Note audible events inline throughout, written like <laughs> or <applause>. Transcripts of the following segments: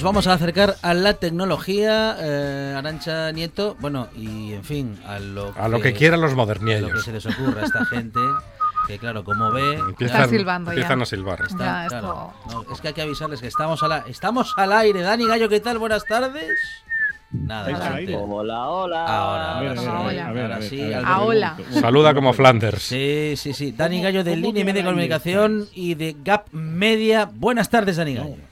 Nos vamos a acercar a la tecnología, eh, Arancha Nieto, bueno, y en fin, a lo, A lo que quieran los a lo que se les ocurra a esta gente, que claro, como ve... Empiezan, Está silbando ya. empiezan a silbar. está- Ya, claro, esto- no, es que hay que avisarles que estamos, a la, estamos al aire. Dani Gallo, ¿qué tal? Buenas tardes. Nada, ¿Estáis al gente. Hola, hola. Ahora, A ver, ahora sí, a ver, a ver, a ver, ahora a ver, sí, Ahora. Saluda como Flanders. Sí, sí, sí. Dani Gallo de Línea y que Media de Comunicación y de Gap Media. Buenas tardes, Dani Gallo.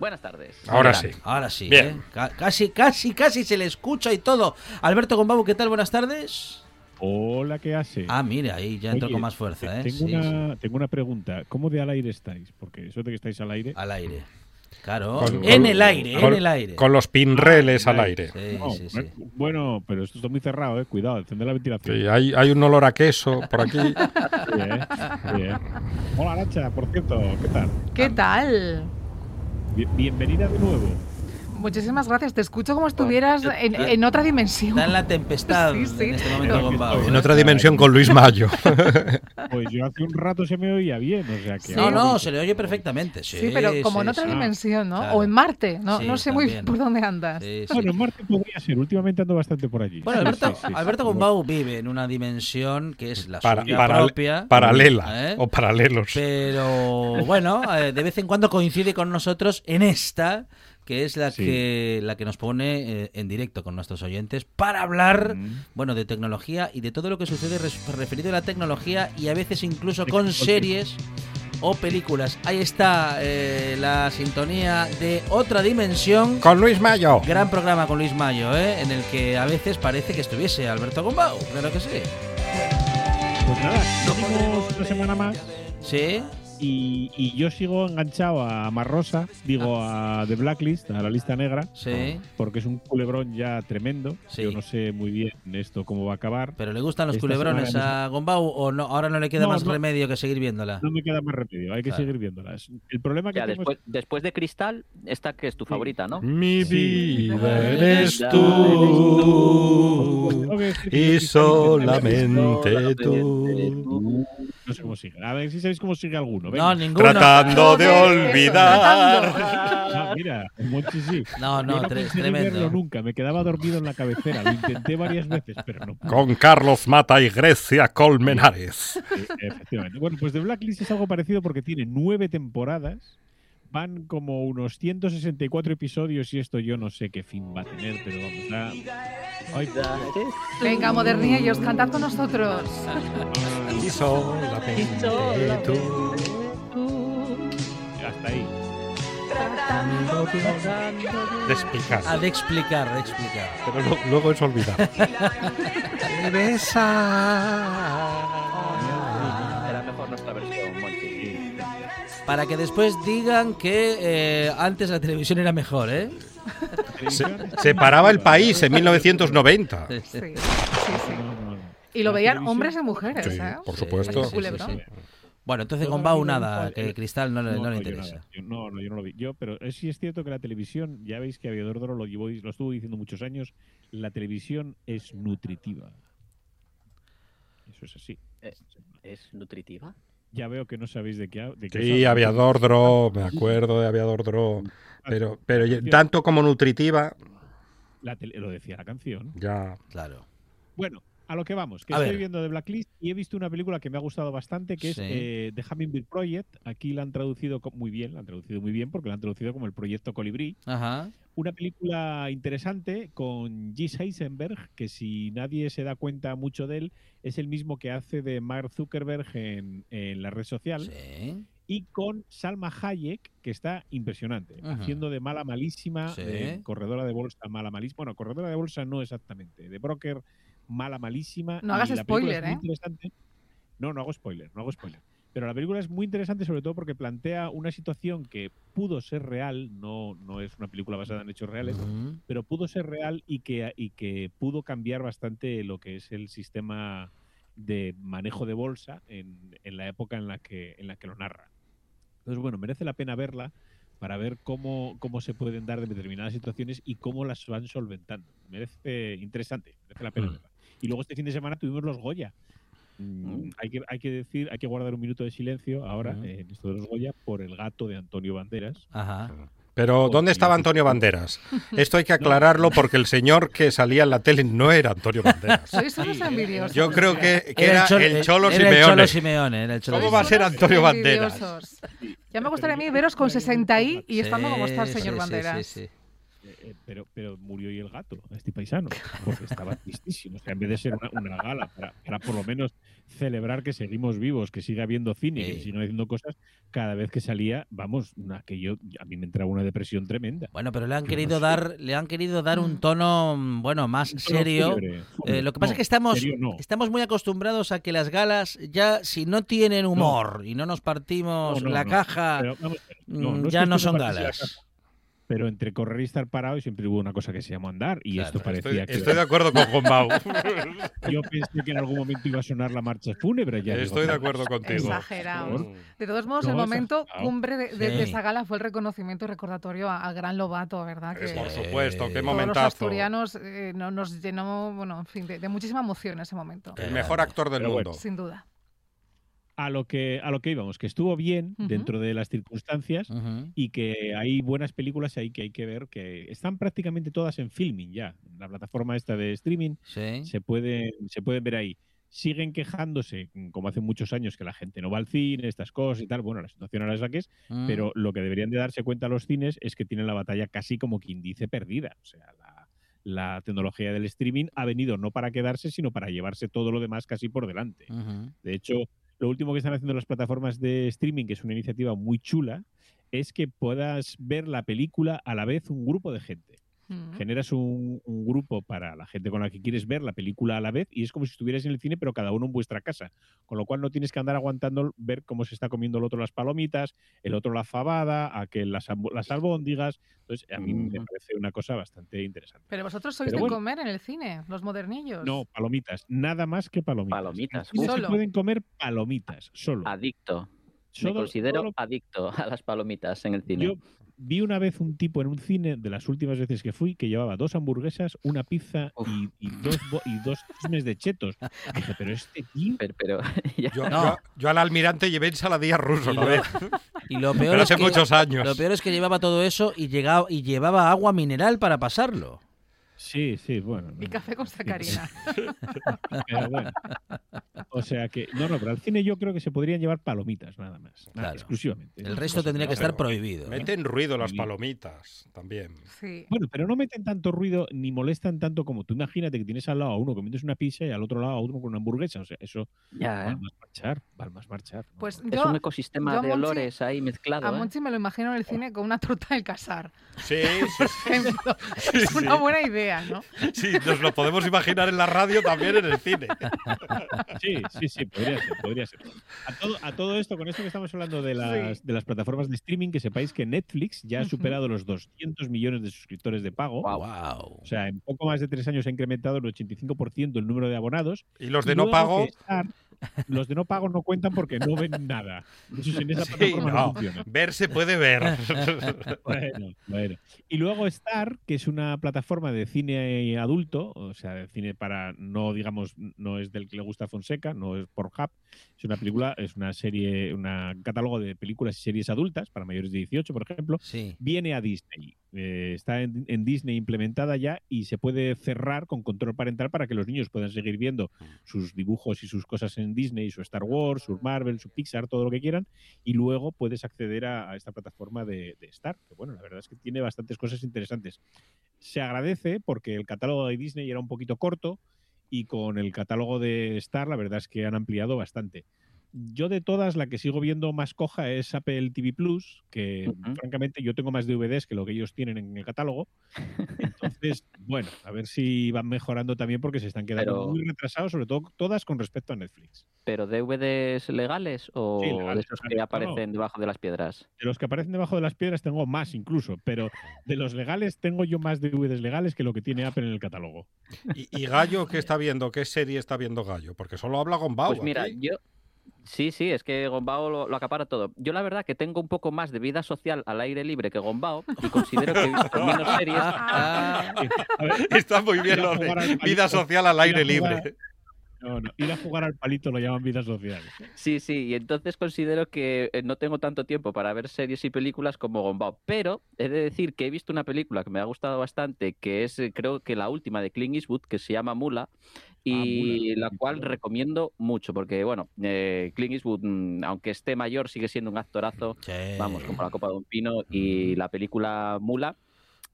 Buenas tardes. Ahora Mira, sí. Ahora sí. Bien. ¿eh? Ca- Casi, casi, casi se le escucha y todo. Alberto Gombabu, ¿qué tal? Buenas tardes. Hola, ¿qué hace? Ah, mira, ahí ya entro Oye, con más fuerza, ¿eh? Tengo, Sí, una, tengo una pregunta. ¿Cómo de al aire estáis? Porque eso de que estáis al aire. Al aire. Claro. Con- en con- el aire, con- en el aire. Con los pinreles Ah, al vale. aire. Sí, No, sí, sí. Bueno, pero esto está muy cerrado, eh. Cuidado, encender la ventilación. Sí, hay, hay un olor a queso por aquí. <laughs> Sí, eh. Hola, Aracha, por cierto, ¿qué tal? ¿Qué tal? Bi- bienvenida de nuevo. Muchísimas gracias. Te escucho como estuvieras en, en otra dimensión. Está en la tempestad <laughs> Sí, sí. en este momento No, Gombau. En ¿eh? otra dimensión con Luis Mayo. <laughs> Pues yo hace un rato se me oía bien, o sea que. No, no, se le oye perfectamente. Sí, Sí, pero como sí, en otra sí. dimensión, ¿no? Claro. O en Marte. No, Sí, no sé muy también. bien por dónde andas. Sí, sí. Bueno, en Marte podría ser. Últimamente ando bastante por allí. Bueno, Alberto, sí, sí, sí. Alberto Gombau vive en una dimensión que es la Para- suya para- propia. paralela ¿eh? o paralelos. Pero bueno, eh, de vez en cuando coincide con nosotros en esta, que es la Sí. que la que nos pone eh, en directo con nuestros oyentes para hablar, Mm. bueno, de tecnología y de todo lo que sucede referido a la tecnología y a veces incluso con series o películas. Ahí está eh, la sintonía de otra dimensión. Con Luis Mayo. Gran programa con Luis Mayo, ¿eh? en el que a veces parece que estuviese Alberto Gombau, claro que sí. Pues nada, seguimos una semana más. Sí, Y, y yo sigo enganchado a Marrosa, digo a The Blacklist, a la lista negra, sí. porque es un culebrón ya tremendo. Sí. Yo no sé muy bien esto cómo va a acabar. ¿Pero le gustan los Esta culebrones a Gombau o no? Ahora no le queda No, más no. remedio que seguir viéndola. No me queda más remedio, hay que Claro. seguir viéndolas. El problema que Ya, tengo después, después de Cristal, esta que es tu favorita, ¿no? Mi Sí. vida eres Ya tú. Que decir que Y solamente tú. No sé cómo sigue. A ver si sabéis cómo sigue alguno. No, venga. ninguno. Tratando de olvidar. Ah, mira, Monchi sí. No, Yo no, no tre- verlo tremendo. nunca, me quedaba dormido en la cabecera. Lo intenté varias veces, pero no. pude. Con Carlos Mata y Grecia Colmenares. Sí, efectivamente. Bueno, pues The Blacklist es algo parecido porque tiene nueve temporadas. Van como unos 164 episodios y esto yo no sé qué fin va a tener, pero vamos a... Ay, Venga, modernillos, cantad con nosotros. Y solamente tú. hasta ahí. De explicar. Ah, de explicar, de explicar. Pero lo- luego es olvidar. <laughs> Era Para que después digan que eh, antes la televisión era mejor, ¿eh? Se, se paraba el país en 1990. Sí, sí. Y lo veían hombres y mujeres, Sí, ¿eh? por supuesto. sí, sí, Culebrón. sí. Bueno, entonces con Bau nada, que Cristal no, le- no le yo interesa. nada. Yo- no, no, yo no lo vi. Yo, pero es, sí es cierto que la televisión, ya veis que Aviador Doro lo, llevó, lo estuvo diciendo muchos años, la televisión es nutritiva. Eso es así. Eh, ¿Es nutritiva? Ya veo que no sabéis de qué, de qué Sí. Aviador Dro, me acuerdo de Aviador Dro. Pero, pero ya- tanto como nutritiva, La tele- lo decía la canción. ya. Claro. Bueno, a lo que vamos, que A estoy ver. viendo de Blacklist y he visto una película que me ha gustado bastante, que Sí. es eh, The Hummingbird Project. Aquí la han traducido muy bien, la han traducido muy bien porque la han traducido como el Proyecto Colibrí. Ajá. Una película interesante con Gis Heisenberg, que si nadie se da cuenta mucho de él, es el mismo que hace de Mark Zuckerberg en, en la red social. Sí. Y con Salma Hayek, que está impresionante, haciendo de mala malísima, Sí. de corredora de bolsa mala malísima. Bueno, corredora de bolsa no exactamente, de broker mala malísima. No hagas spoiler, ¿eh? interesante. No, no hago spoiler, no hago spoiler. Pero la película es muy interesante sobre todo porque plantea una situación que pudo ser real, no, no es una película basada en hechos reales, pero pudo ser real y que, y que pudo cambiar bastante lo que es el sistema de manejo de bolsa en, en la época en la, que, en la que lo narra. Entonces, bueno, merece la pena verla para ver cómo, cómo se pueden dar de determinadas situaciones y cómo las van solventando. Merece interesante, merece la pena Mm. verla. Y luego este fin de semana tuvimos los Goya. Mm, hay, que, hay que decir, hay que guardar un minuto de silencio ahora Ujú. en esto de los Goya por el gato de Antonio Banderas. Ajá. Pero, ¿dónde estaba Antonio Banderas? <laughs> Esto hay que aclararlo porque el señor que salía en la tele no era Antonio Banderas. <laughs> Yo creo que, que era, Cholo- el Cholo era el Simeone. ¿Cómo va a ser. Antonio Banderas? Ya me gustaría a mí veros con 60 y y estando como está el señor sí, sí, Banderas. sí, sí. Eh, pero, pero murió y el gato, este paisano, porque estaba tristísimo. O sea, en vez de ser una, una gala para, para por lo menos celebrar que seguimos vivos, que siga habiendo cine, que Sí. sigan haciendo cosas, cada vez que salía, vamos, una, que yo, a mí me entraba una depresión tremenda. Bueno, pero le han Yo no querido sé. dar, le han querido dar un tono, bueno, más tono serio. Eh, lo que pasa No, es que estamos, serio no. estamos muy acostumbrados a que las galas ya, si no tienen humor y no nos partimos la caja, Pero, vamos, mm, ya no son galas. Pero entre correr y estar parado siempre hubo una cosa que se llamó andar y Claro, esto estoy- parecía Estoy, que estoy de acuerdo con Gombau. <laughs> yo pensé que en algún momento iba a sonar la marcha fúnebre ya digo, Estoy de no, acuerdo contigo. Exagerados. Mm. De todos modos, No, el momento exagerado. cumbre de, de- de Sí. esa gala fue el reconocimiento y recordatorio a- al gran Lobato, ¿verdad? Que por supuesto, qué Todos los todos los momentazo. asturianos eh, no- nos llenó, bueno, en fin, de, de muchísima emoción ese momento. El mejor actor del Pero bueno. mundo. Sin duda. A lo que a lo que íbamos, que estuvo bien dentro de las circunstancias y que hay buenas películas ahí que hay que ver que están prácticamente todas en filming ya. En la plataforma esta de streaming Sí. se pueden se pueden ver ahí. Siguen quejándose, como hace muchos años, que la gente no va al cine, estas cosas y tal. Bueno, la situación ahora es la que es, Mm. pero lo que deberían de darse cuenta los cines es que tienen la batalla casi como quien dice perdida. O sea, la, la tecnología del streaming ha venido no para quedarse, sino para llevarse todo lo demás casi por delante. De hecho, lo último que están haciendo las plataformas de streaming, que es una iniciativa muy chula, es que puedas ver la película a la vez un grupo de gente. Mm. Generas un, un grupo para la gente con la que quieres ver la película a la vez y es como si estuvieras en el cine, pero cada uno en vuestra casa. Con lo cual no tienes que andar aguantando ver cómo se está comiendo el otro las palomitas, el otro la fabada, aquel las, las albóndigas. Entonces, a mí me Ujú. parece una cosa bastante interesante. Pero vosotros sois Pero de bueno. comer en el cine, los modernillos. No, palomitas, nada más que palomitas. Palomitas, cine se pueden comer palomitas, solo. Adicto. Me Solo- considero solo adicto a las palomitas en el cine. Yo vi una vez un tipo en un cine de las últimas veces que fui que llevaba dos hamburguesas, una pizza y, y dos, bo- y dos chismes de chetos. <laughs> Dije, pero este tío. Pero, <laughs> Yo, No. yo- yo al almirante llevé ensaladilla ruso lo- vez, Y lo peor, pero es hace que, muchos años. lo peor es que llevaba todo eso y, llegaba, y llevaba agua mineral para pasarlo. Sí, sí, bueno. Y café con sacarina. <laughs> <laughs> Pero bueno. O sea que. No, no, pero al cine yo creo que se podrían llevar palomitas nada más. nada, Claro. exclusivamente. El resto tendría que estar prohibido. Meten ruido las palomitas también. Sí. Bueno, pero no meten tanto ruido ni molestan tanto como tú imagínate que tienes al lado a uno comiéndose una pizza y al otro lado a otro con una hamburguesa. O sea, eso ya, va ¿eh? al más marchar, va más marchar. ¿no? Pues Es yo un ecosistema de Monchi- olores ahí mezclado. a ¿eh? Monchi me lo imagino en el cine con una torta del casar. Sí, <laughs> es una buena idea, ¿no? <laughs> sí, nos lo podemos imaginar en la radio también en el cine. Sí, sí, sí, podría ser, podría ser. A todo, a todo esto, con esto que estamos hablando de las, Sí. de las plataformas de streaming, que sepáis que Netflix ya ha superado los 200 millones de suscriptores de pago. Wow. O sea, en poco más de tres años ha incrementado el 85% el número de abonados. Y los Y de no pago, Star- los de no pago no cuentan porque no ven nada. Eso en esa Sí, plataforma no, no, funciona. ver se puede ver. <laughs> Bueno, bueno. Y luego Star, que es una plataforma de cine adulto, o sea, de cine para, no digamos, no es del que le gusta a Fonseca, no es por Hub, es una película, es una serie, un catálogo de películas y series adultas para mayores de 18, por ejemplo, Sí. viene a Disney. Eh, está en, en Disney implementada ya y se puede cerrar con control parental para que los niños puedan seguir viendo sus dibujos y sus cosas en Disney, su Star Wars, su Marvel, su Pixar, todo lo que quieran. Y luego puedes acceder a, esta plataforma de, de Star, que bueno, la verdad es que tiene bastantes cosas interesantes. Se agradece porque el catálogo de Disney era un poquito corto y con el catálogo de Star la verdad es que han ampliado bastante. Yo de todas, la que sigo viendo más coja es Apple TV Plus, que Ujú. francamente yo tengo más DVDs que lo que ellos tienen en el catálogo. <laughs> Entonces, bueno, a ver si van mejorando también porque se están quedando Pero- muy retrasados, sobre todo todas con respecto a Netflix. ¿Pero DVDs legales o Sí, de esos que no, aparecen debajo de las piedras? De los que aparecen debajo de las piedras tengo más incluso, pero de los legales tengo yo más DVDs legales que lo que tiene Apple en el catálogo. ¿Y, y Gallo qué <laughs> está viendo? ¿Qué serie está viendo Gallo? Porque solo habla con Bau. Pues mira, aquí. yo. Sí, sí, es que Gombao lo, lo acapara todo. Yo la verdad que tengo un poco más de vida social al aire libre que Gombao y considero que he visto <laughs> menos series. Ah, Está muy bien lo de vida social al aire libre. no, no, ir a jugar al palito lo llaman vida social. Sí, sí, y entonces considero que eh, no tengo tanto tiempo para ver series y películas como Gombao. Pero he de decir que he visto una película que me ha gustado bastante, que es eh, creo que la última de Clint Eastwood, que se llama Mula. Y Mula, la cual recomiendo mucho, porque bueno, eh, Clint Eastwood, mm, aunque esté mayor, sigue siendo un actorazo sí. vamos, como la copa de un pino, y la película Mula,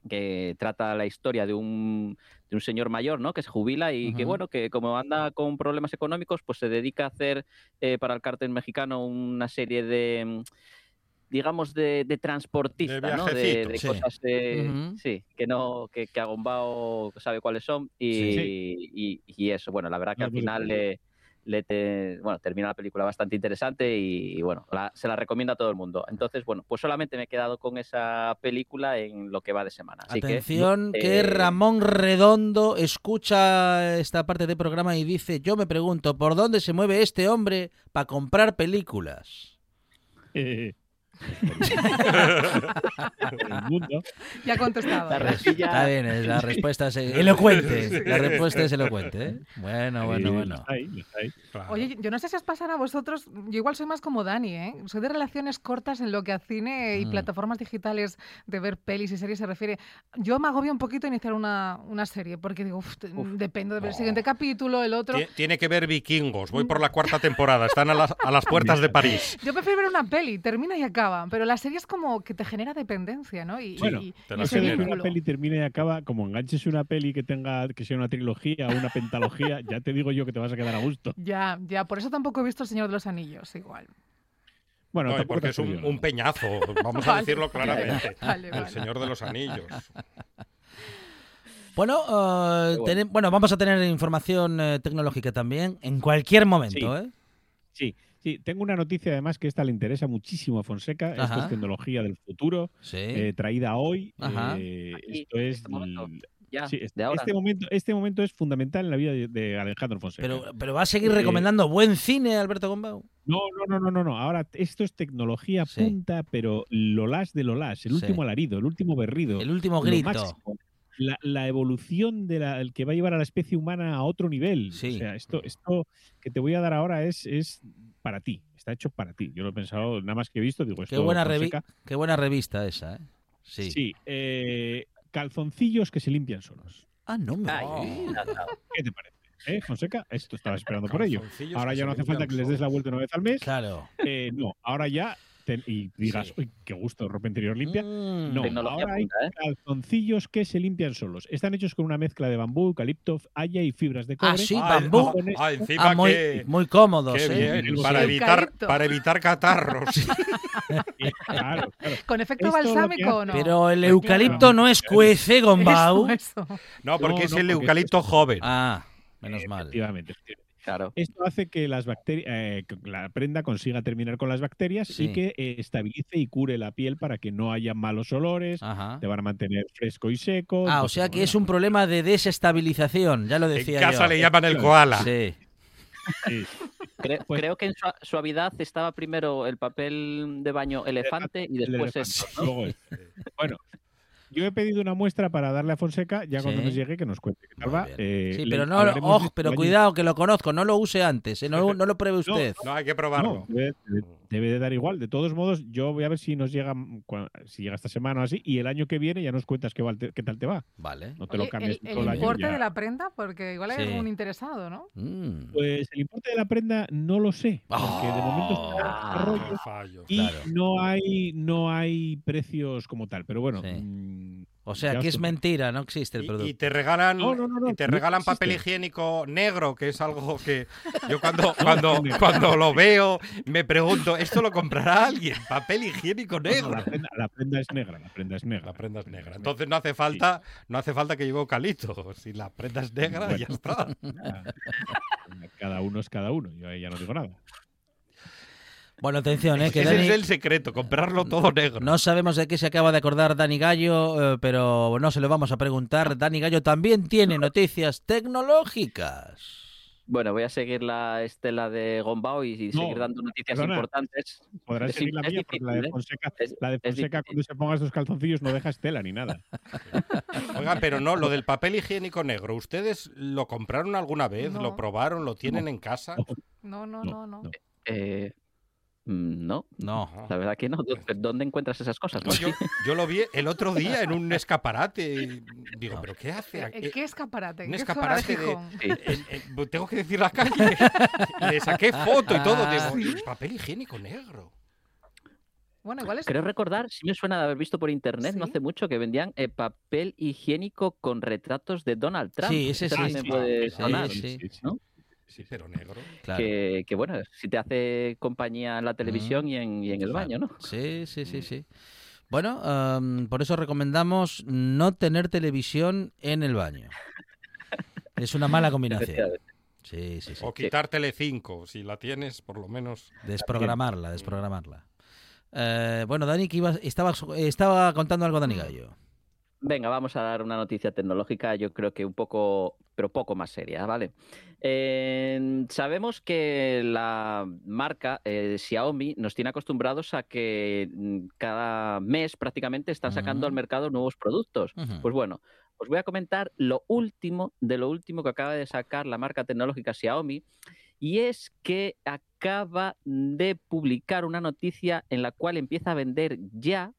que trata la historia de un, de un señor mayor, ¿no? Que se jubila y que, bueno, que como anda con problemas económicos, pues se dedica a hacer eh, para el cartel mexicano una serie de mm, digamos de, de transportista, ¿no? De, viajecito. de Sí. cosas de, sí, que no, que, que Agombao sabe cuáles son y, Sí. y, y eso, bueno, la verdad que No, al pues, final le, le te- bueno, termina la película bastante interesante y, y, bueno, la- se la recomiendo a todo el mundo. Entonces, bueno, pues solamente me he quedado con esa película en lo que va de semana. Así que, Atención, que, eh, Ramón Redondo escucha esta parte del programa y dice, yo me pregunto, ¿por dónde se mueve este hombre para comprar películas? <laughs> En el mundo. Ya ha contestado. La ¿eh? Está bien, es- la respuesta es elocuente. La respuesta es elocuente. ¿eh? Bueno, bueno, bueno. está ahí, está ahí. Claro. Oye, yo no sé si os pasará a vosotros, yo igual soy más como Dani, ¿eh? Soy de relaciones cortas en lo que a cine y Mm. plataformas digitales de ver pelis y series se refiere. Yo me agobio un poquito iniciar una, una serie, porque digo, "Uf, te- dependo de ver el No. siguiente capítulo, el otro. Tie- Tiene que ver vikingos. Voy por la cuarta temporada. Están a las, a las <laughs> puertas de París. Yo prefiero ver una peli, termina y acaba, pero la serie es como que te genera dependencia, ¿no? Y, Bueno, y- te y la genera. una peli termine y acaba, como enganches una peli que tenga que sea una trilogía o una pentalogía, <laughs> ya te digo yo que te vas a quedar a gusto. Ya, ya, por eso tampoco he visto El Señor de los Anillos, igual. Bueno, No, porque es un, peñazo. Vamos <laughs> a decirlo claramente. <laughs> Vale, El. Señor de los Anillos. Bueno, eh, bueno, vamos a tener información eh, tecnológica también en cualquier momento. ¿eh? Sí, sí, tengo una noticia además que esta le interesa muchísimo a Fonseca. Esto es tecnología del futuro, Sí. eh, traída hoy. Ajá. eh, Aquí, esto es este momento. l- ya, sí, este, de ahora. este momento, este momento es fundamental en la vida de, de Alejandro Fonseca. pero, pero va a seguir Eh, recomendando buen cine, Alberto Gombau. No, no, no, no, no, no. Ahora esto es tecnología Sí. punta, pero lo las de lo las, el Sí. último alarido, el último berrido. El último lo grito. máximo. La, la evolución de la, el que va a llevar a la especie humana a otro nivel. Sí. O sea, esto, esto que te voy a dar ahora es, es para ti. Está hecho para ti. Yo lo he pensado, nada más que he visto, digo, esto Qué buena, revi- qué buena revista esa. ¿eh? Sí. Sí. eh, calzoncillos que se limpian solos. Ah, no me. Ay, ¿Qué te parece? ¿Eh, Fonseca? Esto estaba esperando por ello. Ahora ya no hace falta que les des la vuelta una vez al mes. Claro. Eh, no, ahora ya y digas, Sí. uy, qué gusto, ropa interior limpia. Mm. No, Tecnología ahora hay punta, ¿eh? calzoncillos que se limpian solos. Están hechos con una mezcla de bambú, eucalipto, haya y fibras de cobre. Ah, sí, Ah, bambú. ah, ah, encima Ah, muy, que- muy cómodos. Qué ¿eh? bien, para evitar, para evitar catarros. <laughs> Y, claro, claro. ¿Con efecto Esto balsámico o no? Pero el eucalipto no escuece, Gombau. Eso, eso. No, porque No, es el porque eucalipto joven. Ah, menos mal. Efectivamente, efectivamente. Claro. Esto hace que las bacterias, eh, que la prenda consiga terminar con las bacterias Sí. y que eh, estabilice y cure la piel para que no haya malos olores, Ajá. te van a mantener fresco y seco. Ah, o entonces, sea que es un problema de desestabilización, ya lo En decía casa yo. le llaman el koala. Sí. <laughs> Pues- creo que en sua- suavidad estaba primero el papel de baño elefante y El después elefante, esto, ¿no? luego este. Bueno, yo he pedido una muestra para darle a Fonseca, ya cuando Sí. nos llegue que nos cuente qué tal Muy va. bien. Eh, Sí, pero no, este pero cuidado que lo conozco, no lo use antes, ¿eh? no, no lo pruebe usted. No, hay que probarlo. debe, debe- debe de dar igual. De todos modos, yo voy a ver si nos llega, mm, si llega esta semana o así, y el año que viene ya nos cuentas qué, tal te va. Vale. No te Oye, lo cambies el, todo el el año. importe de la prenda, porque igual hay Sí. algún interesado, ¿no? Mm, Pues el importe de la prenda no lo sé, porque de momento está en Ah. Fallo. y claro. no hay no hay precios como tal. Pero bueno, Sí. O sea, que es mentira, no existe el producto. y te regalan, No, no, no, no, y te no regalan papel higiénico negro, que es algo que yo cuando, <laughs> cuando, cuando lo veo me pregunto, ¿esto lo comprará alguien? Papel higiénico No, no, negro. la, prenda, la prenda es negra, la prenda es negra. La prenda es negra. Entonces no hace falta, no hace falta que lleve eucalipto. Si la prenda es negra, Bueno. ya está. <laughs> Cada uno es cada uno, yo ahí ya no digo nada. Bueno, atención, ¿eh? que Ese Dani- es el secreto, comprarlo todo negro. No sabemos de qué se acaba de acordar Dani Gallo, eh, pero no se lo vamos a preguntar. Dani Gallo también tiene <laughs> noticias tecnológicas. Bueno, voy a seguir la estela de Gombao y, y No, seguir dando noticias perdona. importantes. Podrás Es seguir la mía, porque la de ¿eh? Fonseca, Es- la de Fonseca cuando se ponga esos calzoncillos no deja estela ni nada. <laughs> Oiga, pero no, lo del papel higiénico negro, ¿ustedes lo compraron alguna vez? No. ¿Lo probaron? ¿Lo tienen en casa? <laughs> No, no, No, no. Eh, no, No. Ah. la verdad que no. ¿Dó- ¿Dónde encuentras esas cosas? No, yo, lo vi el otro día en un escaparate. y Digo, ¿pero qué hace? ¿En aquí? qué escaparate? un ¿Qué zona de escaparate de- Gijón? Sí. En- en- tengo que decir la calle. Le saqué <laughs> foto y todo. Ah. Digo, "¿Y papel higiénico negro. Bueno, igual es... Creo recordar, sí me suena de haber visto por internet no Sí. hace mucho que vendían eh, papel higiénico con retratos de Donald Trump. Sí, ese sí, sí. puede Sí, sí. ¿no? Sí, pero negro. Claro. Que, que, bueno, si te hace compañía en la televisión y en, y en el Claro. baño, ¿no? Sí, sí, sí, sí. Bueno, am, por eso recomendamos no tener televisión en el baño. <laughs> Es una mala combinación. Sí, sí, sí. O quitar Telecinco, si la tienes, por lo menos. Desprogramarla, desprogramarla. Eh, bueno, Dani, que ibas- estaba, estaba contando algo Dani Gallo. Venga, vamos a dar una noticia tecnológica, yo creo que un poco, pero poco más seria, ¿vale? Eh, sabemos que la marca eh, Xiaomi nos tiene acostumbrados a que mm, cada mes prácticamente están sacando al mercado nuevos productos. Pues bueno, os voy a comentar lo último de lo último que acaba de sacar la marca tecnológica Xiaomi y es que acaba de publicar una noticia en la cual empieza a vender ya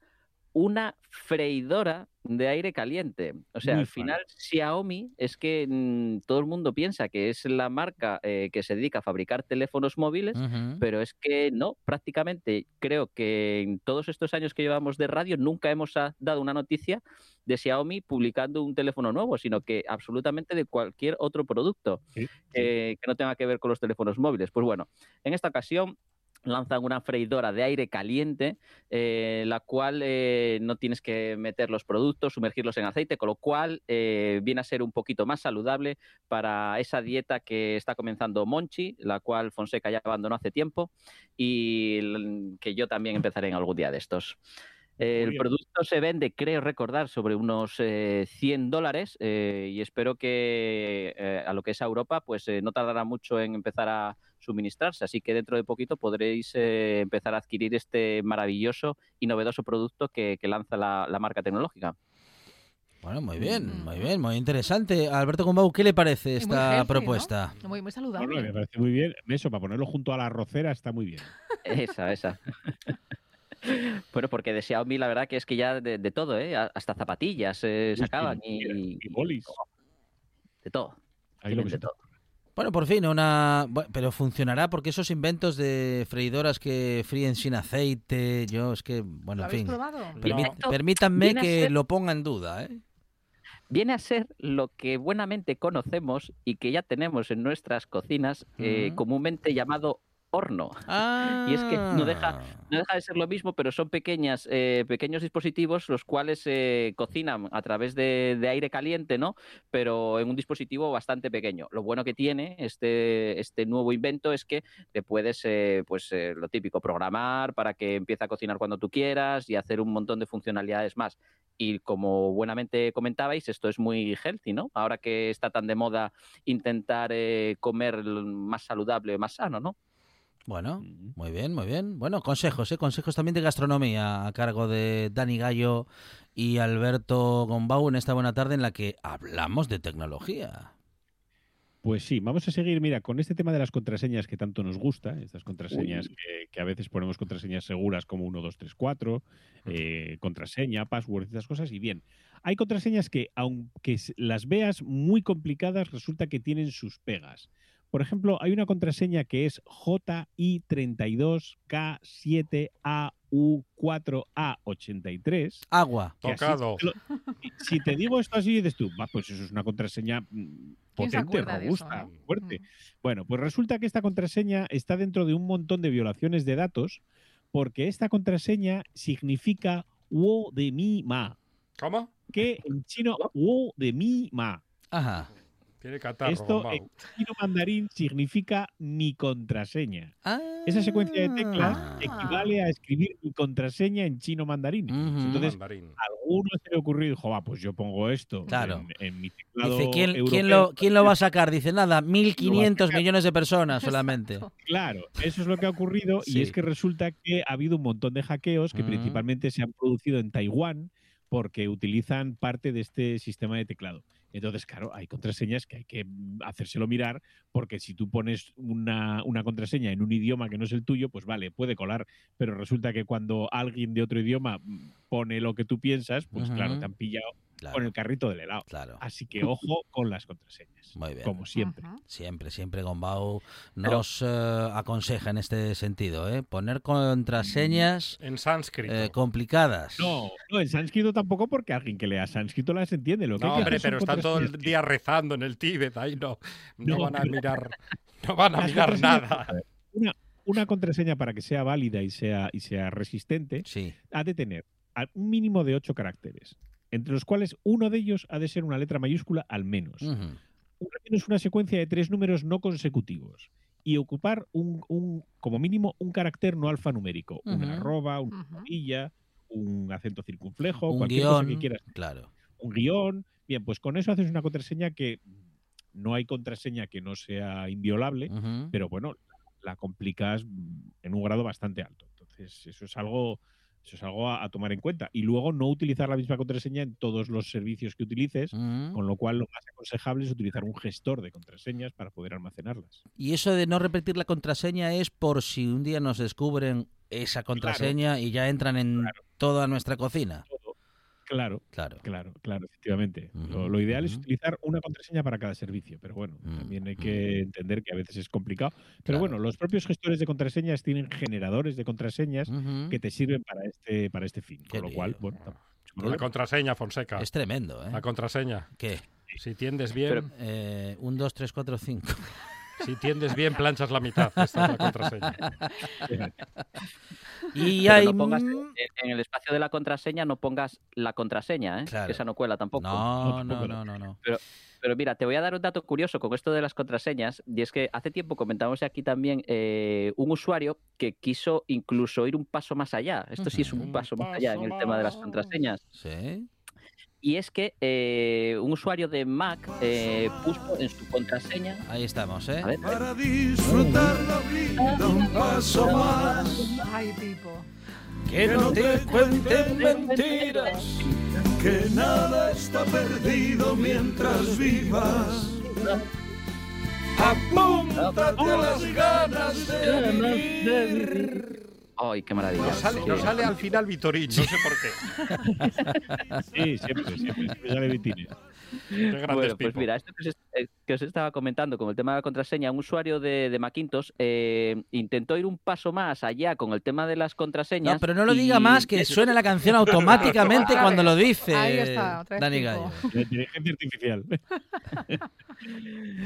una freidora de aire caliente. O sea, Muy al final Xiaomi es que mm, todo el mundo piensa que es la marca eh, que se dedica a fabricar teléfonos móviles, pero es que no, prácticamente creo que en todos estos años que llevamos de radio nunca hemos ah, dado una noticia de Xiaomi publicando un teléfono nuevo, sino que absolutamente de cualquier otro producto Sí, sí. eh, que no tenga que ver con los teléfonos móviles. Pues bueno, en esta ocasión lanzan una freidora de aire caliente, eh, la cual eh, no tienes que meter los productos, sumergirlos en aceite, con lo cual eh, viene a ser un poquito más saludable para esa dieta que está comenzando Monchi, la cual Fonseca ya abandonó hace tiempo y que yo también empezaré en algún día de estos. El producto se vende, creo recordar, sobre unos eh, 100 dólares eh, y espero que eh, a lo que es a Europa pues eh, no tardará mucho en empezar a suministrarse, así que dentro de poquito podréis eh, empezar a adquirir este maravilloso y novedoso producto que, que lanza la, la marca tecnológica. Bueno, muy bien, Mm. muy bien, muy interesante. Alberto Gombau, ¿qué le parece muy esta propuesta? Muy, saludable. me parece muy bien. Eso, para ponerlo junto a la rocera está muy bien. Esa, esa. <laughs> bueno, porque de Xiaomi la verdad que es que ya de, de todo, ¿eh? Hasta zapatillas eh, sacaban y, y bolis. de todo. Ahí lo que de todo. Bueno, por fin, una. Pero funcionará porque esos inventos de freidoras que fríen sin aceite, yo es que, bueno, ¿Lo en fin. Esto permítanme que ser- lo ponga en duda, ¿eh? viene a ser lo que buenamente conocemos y que ya tenemos en nuestras cocinas, eh, comúnmente llamado horno. Y es que no deja- Ah. No deja de ser lo mismo, pero son pequeñas, eh, pequeños dispositivos los cuales se cocinan a través de, de aire caliente, ¿no? Pero en un dispositivo bastante pequeño. Lo bueno que tiene este, este nuevo invento es que te puedes, eh, pues eh, lo típico, programar para que empiece a cocinar cuando tú quieras y hacer un montón de funcionalidades más. Y como buenamente comentabais, esto es muy healthy, ¿no? Ahora que está tan de moda intentar eh, comer más saludable, más sano, ¿no? Bueno, muy bien, muy bien. Bueno, consejos, ¿eh? Consejos también de gastronomía a cargo de Dani Gallo y Alberto Gombau en esta buena tarde en la que hablamos de tecnología. Pues sí, vamos a seguir, mira, con este tema de las contraseñas que tanto nos gusta, estas contraseñas que, que a veces ponemos contraseñas seguras como 1, 2, 3, 4, eh, contraseña, password, estas cosas, y bien, hay contraseñas que aunque las veas muy complicadas, resulta que tienen sus pegas. Por ejemplo, hay una contraseña que es JI32K7AU4A83. Agua. así Tocado. te lo- si te digo esto así, dices tú, va, pues eso es una contraseña mm, ¿Quién se potente, eso, robusta, fuerte. Mm. Bueno, pues resulta que esta contraseña está dentro de un montón de violaciones de datos porque esta contraseña significa Wo de mi ma, ¿Cómo? que en chino Wo de mi ma. Ajá. Tiene catarro. Esto en chino mandarín significa mi contraseña. Ah. Esa secuencia de teclas Ah. equivale a escribir mi contraseña en chino mandarín. Entonces, Mandarín. a alguno se le ocurrió y dijo, va, pues yo pongo esto Claro. en, en mi teclado Dice, ¿quién, quién europeo". lo, ¿quién lo va a sacar? Dice, nada, 1.500 sacar. millones de personas solamente. <laughs> Exacto. Claro, eso es lo que ha ocurrido Sí. y es que resulta que ha habido un montón de hackeos que Ujú. principalmente se han producido en Taiwán porque utilizan parte de este sistema de teclado. Entonces, claro, hay contraseñas que hay que mm, hacérselo mirar porque si tú pones una, una contraseña en un idioma que no es el tuyo, pues vale, puede colar, pero resulta que cuando alguien de otro idioma mm, pone lo que tú piensas, pues claro, te han pillado Claro, con el carrito del helado. claro. Así que ojo <laughs> con las contraseñas, Muy bien. como siempre. Siempre, siempre Gombau Pero- nos eh, aconseja en este sentido, ¿eh? Poner contraseñas En sánscrito. eh, complicadas. No, no, en sánscrito tampoco, porque alguien que lea sánscrito las entiende. Lo que No, hay que hombre, pero están todo el día rezando en el Tíbet. Ahí no, no, No, van a mirar, no van a mirar nada. Una, una contraseña para que sea válida y sea, y sea resistente Sí. ha de tener un mínimo de ocho caracteres, entre los cuales uno de ellos ha de ser una letra mayúscula al menos. Al menos una secuencia de tres números no consecutivos. Y ocupar un, un- como mínimo un carácter no alfanumérico. Una arroba, una comilla, un acento circunflejo, Un cualquier cosa que quieras Claro. un guion. Bien, pues con eso haces una contraseña que no hay contraseña que no sea inviolable, pero bueno, la complicas mm, en un grado bastante alto. Entonces, eso es algo, eso es algo a, a tomar en cuenta. Y luego no utilizar la misma contraseña en todos los servicios que utilices, Ujú. con lo cual lo más aconsejable es utilizar un gestor de contraseñas para poder almacenarlas. Y eso de no repetir la contraseña es por si un día nos descubren esa contraseña y ya entran en Claro. toda nuestra cocina. Claro, Claro. claro, claro, efectivamente. Lo, lo ideal es utilizar una contraseña para cada servicio, pero bueno, Mm, también hay mm. que entender que a veces es complicado. Pero Claro. bueno, los propios gestores de contraseñas tienen generadores de contraseñas que te sirven para este, para este fin. Qué con lo cual, lío. bueno, La contraseña, Fonseca. Es tremendo, ¿eh? La contraseña. ¿Qué? Si tiendes bien, Pero- Eh, un, dos, tres, cuatro, cinco. Si tiendes bien, planchas la mitad. Esta es la contraseña. Y Pero hay... no pongas en, mm, el espacio de la contraseña no pongas la contraseña, ¿eh? Claro. Que esa no cuela tampoco. No, No, no, no, no. Pero mira, te voy a dar un dato curioso con esto de las contraseñas, y es que hace tiempo comentamos aquí también eh, un usuario que quiso incluso ir un paso más allá. Esto sí es un Un paso más allá en el tema de las contraseñas. Sí. Y es que eh, un usuario de Mac eh, puso en su contraseña. Ahí estamos, ¿eh? A ver, Para disfrutar la vida un paso más. Ay, tipo. Que no te cuenten mentiras. Que nada está perdido mientras vivas. Apúntate a las ganas de vivir. ¡Ay, qué maravilla! Nos sale, Sí. nos sale al final Vitorín, no sé por qué. <laughs> Sí, siempre, siempre, siempre sale Vitines. Qué grandes Bueno, pues mira, esto que os, eh, que os estaba comentando con el tema de la contraseña, un usuario de, de Macintosh eh, intentó ir un paso más allá con el tema de las contraseñas. No, pero no lo diga más, que suena la canción automáticamente cuando lo dice Ahí está, otra vez Dani. Gallo. La inteligencia artificial.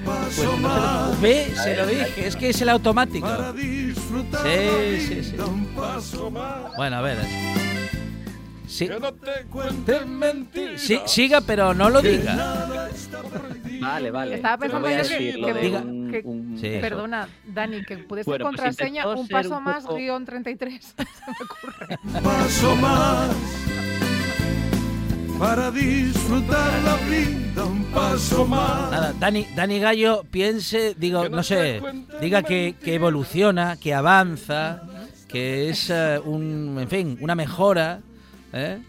Paso más. <laughs> Ve, se lo dije, es que es el automático. Para disfrutar Sí, sí, sí. vida un paso más. Bueno, a ver. Sí, Que no te cuenten mentiras. sí, siga, pero no lo diga. Vale, vale. Estaba pensando yo que- que- un- que- un- Sí. eso. Perdona, Dani, que puede ser Bueno, pues contraseña un paso un más poco- guion 33. <laughs> Se me ocurre. paso más para disfrutar la vida un paso más. Nada, Dani, Dani Gallo piense, digo, no sé, diga que, que evoluciona, que avanza, que es eh, un, en fin, una mejora. ¿Eh?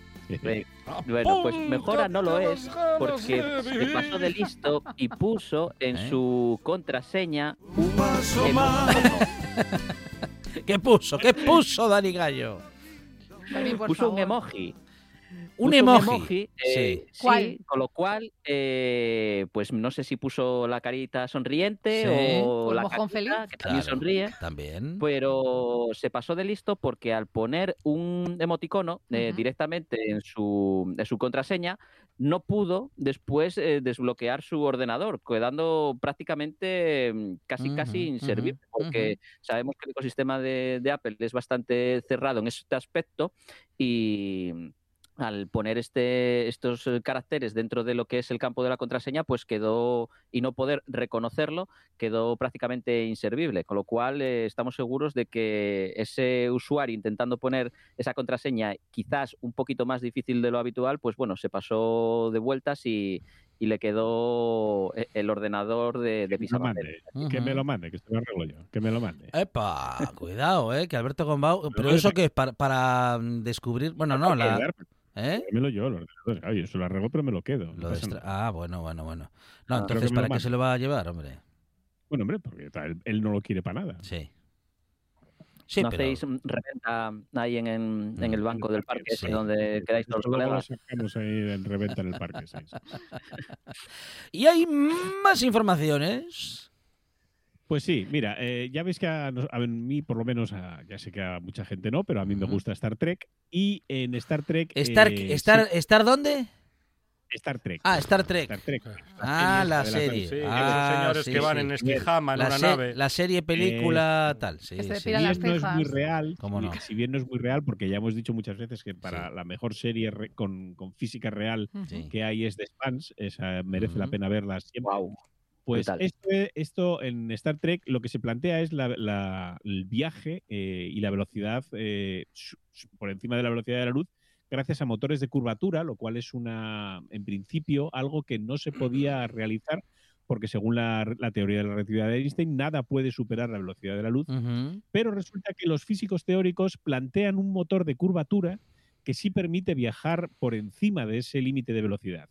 Bueno, pues mejora no lo es porque se pasó de listo y puso en ¿Eh? su contraseña Un paso más. <laughs> ¿Qué puso? ¿Qué puso Dani Gallo? Fermín, por puso un emoji. Un Puso emoji. eh, Sí. ¿Cuál? con lo cual, eh, pues no sé si puso la carita sonriente Sí. o, O el la mojón carita, feliz. que también Claro, sonríe. También. Pero se pasó de listo porque al poner un emoticono eh, directamente en su, en su contraseña, no pudo después eh, desbloquear su ordenador, quedando prácticamente mm, casi casi inservible, porque sabemos que el ecosistema de, de Apple es bastante cerrado en este aspecto y al poner este, estos eh, caracteres dentro de lo que es el campo de la contraseña, pues quedó, y no poder reconocerlo, quedó prácticamente inservible, con lo cual eh, estamos seguros de que ese usuario intentando poner esa contraseña quizás un poquito más difícil de lo habitual, pues bueno, se pasó de vueltas y, y le quedó e- el ordenador de, de Que me lo Pisapapeles. mande, que me lo mande, que esto lo arreglo yo. Que me lo mande. Epa, cuidado, ¿eh? Que Alberto Gombau... ¿Pero eso es- qué es? ¿Para, para mm, descubrir...? Bueno, no, la... ¿Eh? Dámelo yo, el ordenador. Claro, yo se lo arreglo, pero me lo quedo. Lo extra-. Ah, bueno, bueno, bueno. No, Ah. entonces, que ¿para qué se lo va a llevar, hombre? Bueno, hombre, porque tal, él no lo quiere para nada. Sí. Sí, ¿No pero... hacéis reventa ahí en, en- en el banco del parque, Sí. donde quedáis todos los colegas? sacamos ahí en reventa en el parque. sí. <laughs> Y hay más informaciones. Pues sí, mira, eh, ya veis que a, nos- a mí, por lo menos, a- ya sé que a mucha gente no, pero a mí me Ujú. gusta Star Trek. Y en Star Trek. ¿Estar, eh, estar, sí, ¿Estar dónde? Star Trek. Ah, Star Trek. Star Trek. Ah, la la serie. Sí, Ah, señores sí, que van sí. en esquijama en la, una se- nave. la serie, película, tal. Sí, Que se sí. Las no es muy real, ¿Cómo no? si bien no es muy real, porque ya hemos dicho muchas veces que para Sí. la mejor serie re- con, con física real que hay es The Spans, esa merece la pena verla siempre. Guau. Pues esto, esto en Star Trek lo que se plantea es la- la- el viaje eh, y la velocidad eh, su- su- por encima de la velocidad de la luz gracias a motores de curvatura, lo cual es una, en principio, algo que no se podía realizar porque según la, la teoría de la relatividad de Einstein, nada puede superar la velocidad de la luz. Pero resulta que los físicos teóricos plantean un motor de curvatura que sí permite viajar por encima de ese límite de velocidad.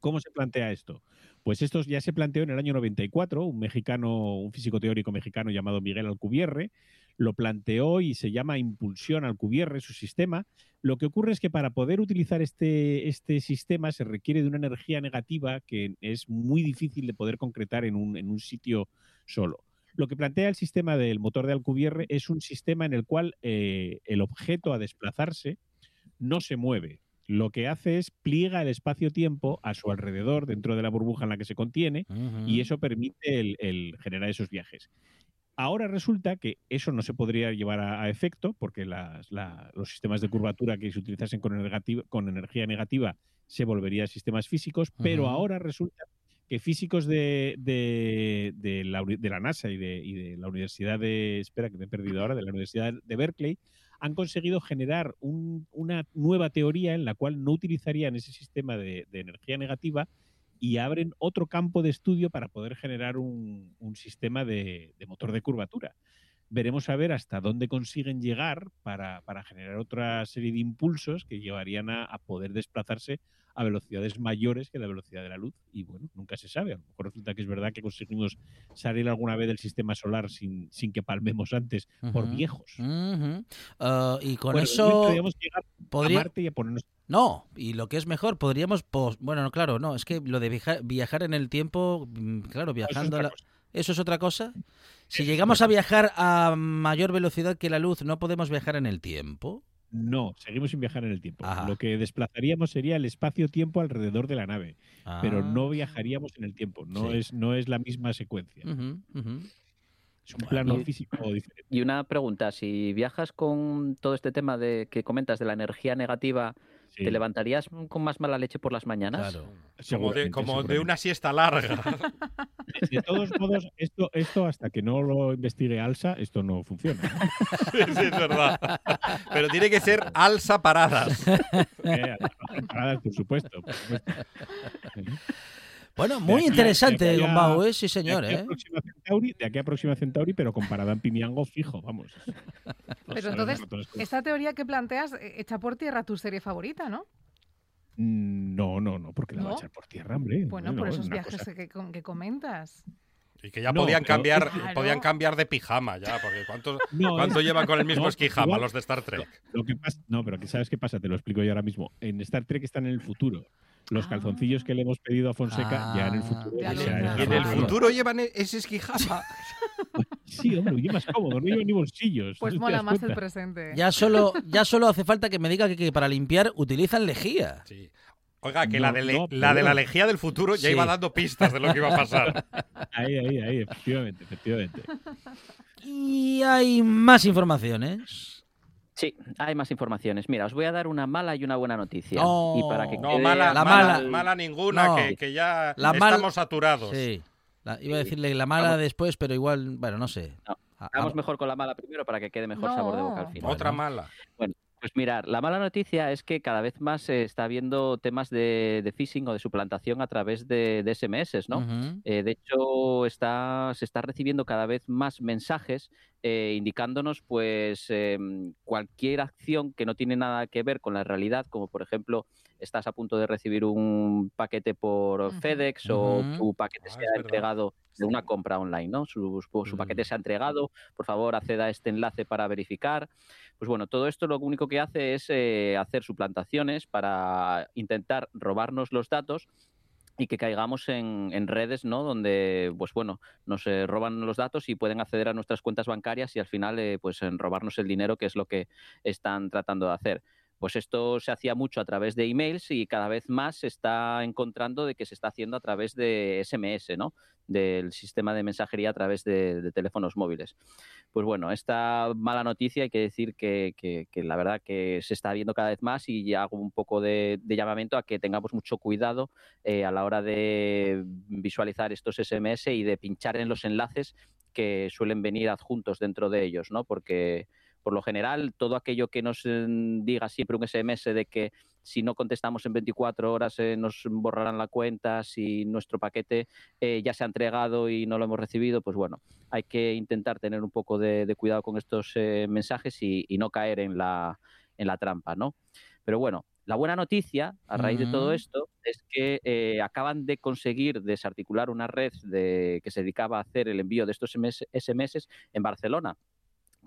¿Cómo se plantea esto? Pues esto ya se planteó en el año 94, un mexicano, un físico teórico mexicano llamado Miguel Alcubierre, lo planteó y se llama impulsión Alcubierre, su sistema. Lo que ocurre es que para poder utilizar este, este sistema se requiere de una energía negativa que es muy difícil de poder concretar en un, en un sitio solo. Lo que plantea el sistema del motor de Alcubierre es un sistema en el cual eh, el objeto a desplazarse no se mueve. Lo que hace es pliega el espacio-tiempo a su alrededor, dentro de la burbuja en la que se contiene, y eso permite el, el generar esos viajes. Ahora resulta que eso no se podría llevar a, a efecto porque las- la- los sistemas de curvatura que se utilizasen con, energía negativa se volverían sistemas físicos, pero ahora resulta que físicos de, de- de la, de la NASA y de, y de la Universidad de, espera que me he perdido ahora, de la Universidad de Berkeley, han conseguido generar un- una nueva teoría en la cual no utilizarían ese sistema de energía negativa y abren otro campo de estudio para poder generar un, un sistema de, de motor de curvatura. Veremos a ver hasta dónde consiguen llegar para, para generar otra serie de impulsos que llevarían a, a poder desplazarse a velocidades mayores que la velocidad de la luz. Y bueno, nunca se sabe. A lo mejor resulta que es verdad que conseguimos salir alguna vez del sistema solar sin, sin que palmemos antes por viejos. Ah, y con Bueno, eso podríamos llegar podría... a Marte y a ponernos No, y lo que es mejor, podríamos... Bueno, no, claro, no, es que lo de viaja- viajar en el tiempo, mm, claro, Eso es viajando... otra la-. ¿Eso es otra cosa? Si es llegamos a viajar a mayor velocidad que la luz, ¿no podemos viajar en el tiempo? No, seguimos sin viajar en el tiempo. Ajá. Lo que desplazaríamos sería el espacio-tiempo alrededor de la nave, pero Ah. no viajaríamos en el tiempo. No, Sí. es, no es la misma secuencia. Es un plano Y- físico diferente. Y una pregunta, si viajas con todo este tema de que comentas de la energía negativa, Sí, ¿te levantarías con más mala leche por las mañanas? Claro. Como de, como una siesta larga. De todos modos, esto, esto hasta que no lo investigue Alsa, esto no funciona. Sí, sí, es verdad. Pero tiene que ser alza paradas. Eh, paradas, por supuesto. por supuesto. <laughs> Bueno, muy aquí interesante, Gombao, ¿eh? Sí, señor, de aquí ¿eh? Centauri, de aquí a Próxima Centauri, pero comparada en Pimiango, fijo, vamos. <laughs> Pero entonces, esta teoría que planteas eh, echa por tierra tu serie favorita, ¿no? No, no, no, porque la va a ¿No? echar por tierra, hombre. Bueno, No, por no, esos viajes cosa- que, com- que comentas. Y que ya No, podían cambiar, Claro. podían cambiar de pijama ya, porque ¿cuántos, <laughs> No, ¿cuánto es- llevan con el <laughs> mismo no, esquijama igual- los de Star Trek? Lo que pasa, no, pero que ¿sabes qué pasa? Te lo explico yo ahora mismo. En Star Trek están en el futuro. Los Ah. calzoncillos que le hemos pedido a Fonseca ya en el Ah, futuro. ya o lo sea, ven, Y en el futuro llevan e- ese esquijama. <laughs> Sí, hombre, oye, más cómodo, no lleva ni bolsillos. Pues ¿no mola más el cuenta? presente. Ya solo, ya solo hace falta que me diga que, que para limpiar utilizan lejía. Sí. Oiga, que No, la, de le- no, la de la lejía del futuro ya Sí. iba dando pistas de lo que iba a pasar. <laughs> Ahí, ahí, ahí, efectivamente, efectivamente. Y hay más informaciones. Sí, hay más informaciones. Mira, os voy a dar una mala y una buena noticia. No, y para que No, quede mala, La mala, mala- mala ninguna, No. que, que ya La mal- estamos saturados. Sí. La- iba a decirle la mala Vamos. después, pero igual, bueno, no sé. No, Ah, Vamos ah, mejor con la mala primero para que quede mejor sabor de boca al final. Otra Bueno. Pues mirar, la mala noticia es que cada vez más se está viendo temas de, de phishing o de suplantación a través de, de SMS, ¿no? Eh, de hecho, está, se está recibiendo cada vez más mensajes eh, indicándonos pues em, cualquier acción que no tiene nada que ver con la realidad, como por ejemplo estás a punto de recibir un paquete por. FedEx o tu paquete Ah, se ha entregado de una compra online, ¿no? Su, su- su paquete se ha entregado, por favor acceda a este enlace para verificar. Pues bueno, todo esto lo único que hace es eh, hacer suplantaciones para intentar robarnos los datos y que caigamos en, en redes, ¿no? Donde, pues bueno, nos eh, roban los datos y pueden acceder a nuestras cuentas bancarias y al final, eh, pues, en robarnos el dinero, que es lo que están tratando de hacer. Pues esto se hacía mucho a través de emails y cada vez más se está encontrando de que se está haciendo a través de SMS, ¿no? Del sistema de mensajería a través de, teléfonos móviles. Pues bueno, esta mala noticia hay que decir que, la verdad que se está viendo cada vez más y hago un poco de, de llamamiento a que tengamos mucho cuidado eh, a la hora de visualizar estos SMS y de pinchar en los enlaces que suelen venir adjuntos dentro de ellos, ¿no? Porque por lo general todo aquello que nos eh, diga siempre un SMS de que si no contestamos en 24 horas eh, nos borrarán la cuenta, si nuestro paquete eh, ya se ha entregado y no lo hemos recibido, pues bueno, hay que intentar tener un poco de, de cuidado con estos eh, mensajes y, y no caer en la, en la trampa, ¿no? Pero bueno, la buena noticia a raíz de todo esto es que eh, acaban de conseguir desarticular una red de, que se dedicaba a hacer el envío de estos SMS, SMS en Barcelona.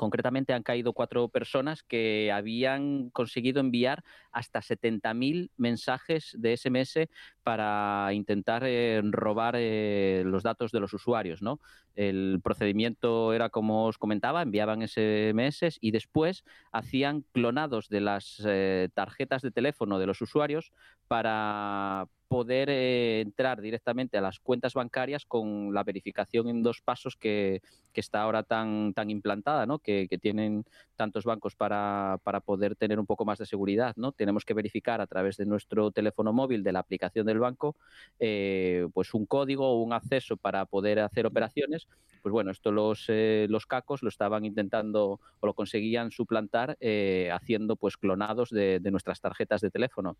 Concretamente han caído cuatro personas que habían conseguido enviar hasta 70.000 mensajes de SMS para intentar eh, robar eh, los datos de los usuarios, ¿no? El procedimiento era como os comentaba, enviaban SMS y después hacían clonados de las eh, tarjetas de teléfono de los usuarios para poder eh, entrar directamente a las cuentas bancarias con la verificación en dos pasos que, que está ahora tan, tan implantada, ¿no? que, que tienen tantos bancos para, para poder tener un poco más de seguridad. ¿no? Tenemos que verificar a través de nuestro teléfono móvil, de la aplicación del banco, eh, pues un código o un acceso para poder hacer operaciones. Pues bueno, esto los, eh, los cacos lo estaban intentando o lo conseguían suplantar eh, haciendo pues clonados de, de nuestras tarjetas de teléfono.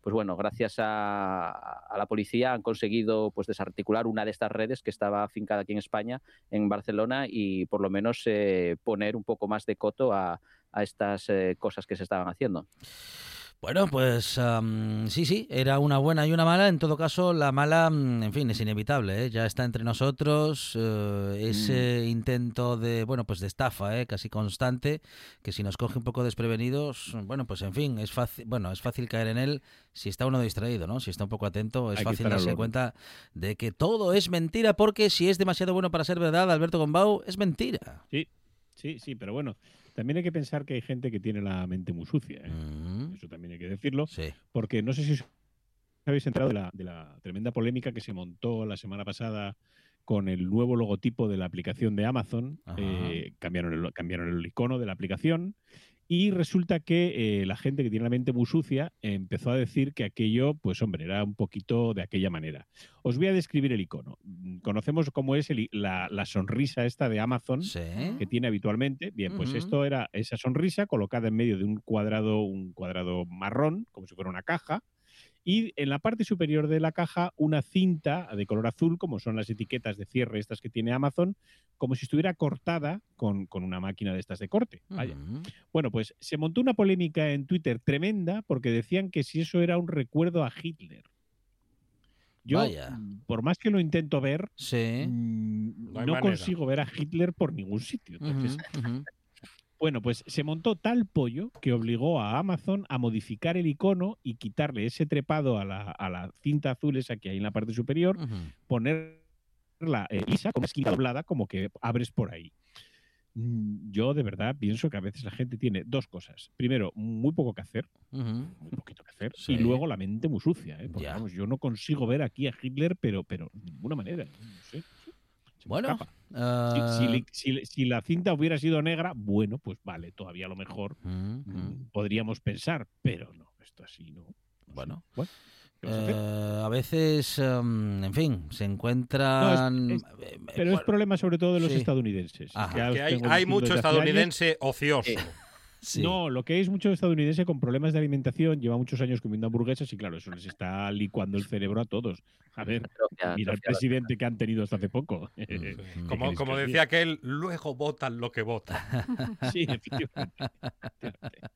Pues bueno, gracias a, a la policía han conseguido pues desarticular una de estas redes que estaba afincada aquí en España, en Barcelona, y por lo menos eh, poner un poco más de coto a, a estas eh, cosas que se estaban haciendo. Bueno, pues am, sí, sí, era una buena y una mala. En todo caso, la mala, mm, en fin, es inevitable. ¿eh? Ya está entre nosotros eh, ese intento de, bueno, pues de estafa, ¿eh? casi constante, que si nos coge un poco desprevenidos, bueno, pues en fin, es fácil, bueno, es fácil caer en él si está uno distraído, ¿no? Si está un poco atento, es Hay fácil darse cuenta de que todo es mentira, porque si es demasiado bueno para ser verdad, Alberto Gombau, es mentira. Sí, sí, pero bueno, también hay que pensar que hay gente que tiene la mente muy sucia. ¿eh? Mm, Eso también hay que decirlo. sí. Porque no sé si os habéis enterado de la, de la tremenda polémica que se montó la semana pasada con el nuevo logotipo de la aplicación de Amazon. Eh, cambiaron, el, cambiaron el icono de la aplicación y resulta que eh, la gente que tiene la mente muy sucia empezó a decir que aquello, pues hombre, era un poquito de aquella manera. Os voy a describir el icono. Mm, Conocemos cómo es el la, la sonrisa esta de Amazon Sí. que tiene habitualmente. Bien, pues esto era esa sonrisa colocada en medio de un cuadrado, un cuadrado marrón, como si fuera una caja, y en la parte superior de la caja una cinta de color azul, como son las etiquetas de cierre estas que tiene Amazon, como si estuviera cortada con, con una máquina de estas de corte. Vaya. Bueno, pues se montó una polémica en Twitter tremenda porque decían que si eso era un recuerdo a Hitler. Yo, Vaya. por más que lo intento ver, Sí. mm, No consigo ver a Hitler por ningún sitio. Entonces. Bueno, pues se montó tal pollo que obligó a Amazon a modificar el icono y quitarle ese trepado a la, a la cinta azul esa que hay en la parte superior, Ujú. ponerla eh, lisa, con una esquina doblada, como que abres por ahí. Mm, Yo de verdad pienso que a veces la gente tiene dos cosas. Primero, muy poco que hacer, Ujú. muy poquito que hacer, Sí. y luego la mente muy sucia. ¿eh? Porque, vamos, yo no consigo ver aquí a Hitler, pero, pero de ninguna manera. No sé, Bueno. Si, ah, si la cinta hubiera sido negra, bueno, pues vale, todavía a lo mejor mm, podríamos pensar, pero no, esto así no. Bueno. Eh, a veces, em, en fin, se encuentran. es- eh, Pero es problema sobre todo de los sí. estadounidenses. Que hay, mucho años. estadounidense ocioso. Sí. No, lo que es mucho estadounidense con problemas de alimentación, lleva muchos años comiendo hamburguesas y claro, eso les está licuando el cerebro a todos. A ver, <laughs> mira el presidente que han tenido hasta hace poco. <laughs> Mm. <laughs> Como, como decía aquel, luego votan lo que votan. Sí, efectivamente. efectivamente.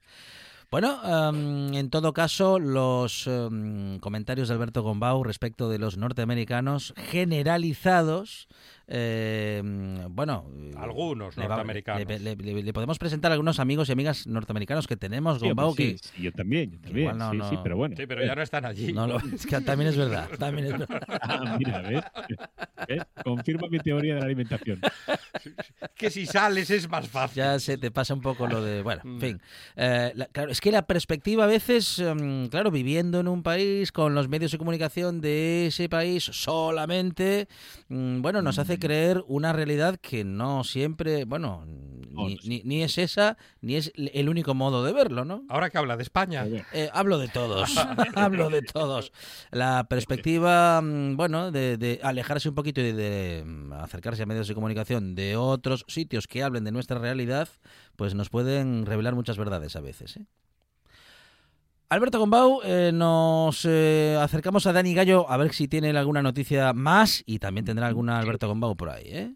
Bueno, em, en todo caso, los em, comentarios de Alberto Gombau respecto de los norteamericanos generalizados, em, bueno, eh, Algunos le norteamericanos. Le, le- le- le podemos presentar a algunos amigos y amigas norteamerinos que tenemos, Sí, hombre, que sí, sí, yo también, yo también. Igual no, sí, sí, no. pero bueno. Sí, pero ya no están allí. no lo- <laughs> es que también es verdad, también es verdad. <laughs> Ah, mira, ¿ves? ¿Ves? Confirma mi teoría de la alimentación. Que si sales es más fácil. Ya se te pasa un poco lo de. Bueno, en Mm. fin. Eh, la- claro, es que la perspectiva a veces, em, claro, viviendo en un país con los medios de comunicación de ese país solamente, mm, bueno, nos hace Creer una realidad que no siempre, bueno, No, ni, ni- ni es esa, ni es el único modo de verlo, ¿no? Ahora que habla de España. Eh, hablo de todos, <laughs> <laughs> hablo de todos. La perspectiva, mm, bueno, de, de alejarse un poquito y de mm, acercarse a medios de comunicación de otros sitios que hablen de nuestra realidad, pues nos pueden revelar muchas verdades a veces. ¿eh? Alberto Gombau, eh, nos eh, acercamos a Dani Gallo a ver si tiene alguna noticia más y también tendrá alguna Alberto Gombau por ahí, ¿eh?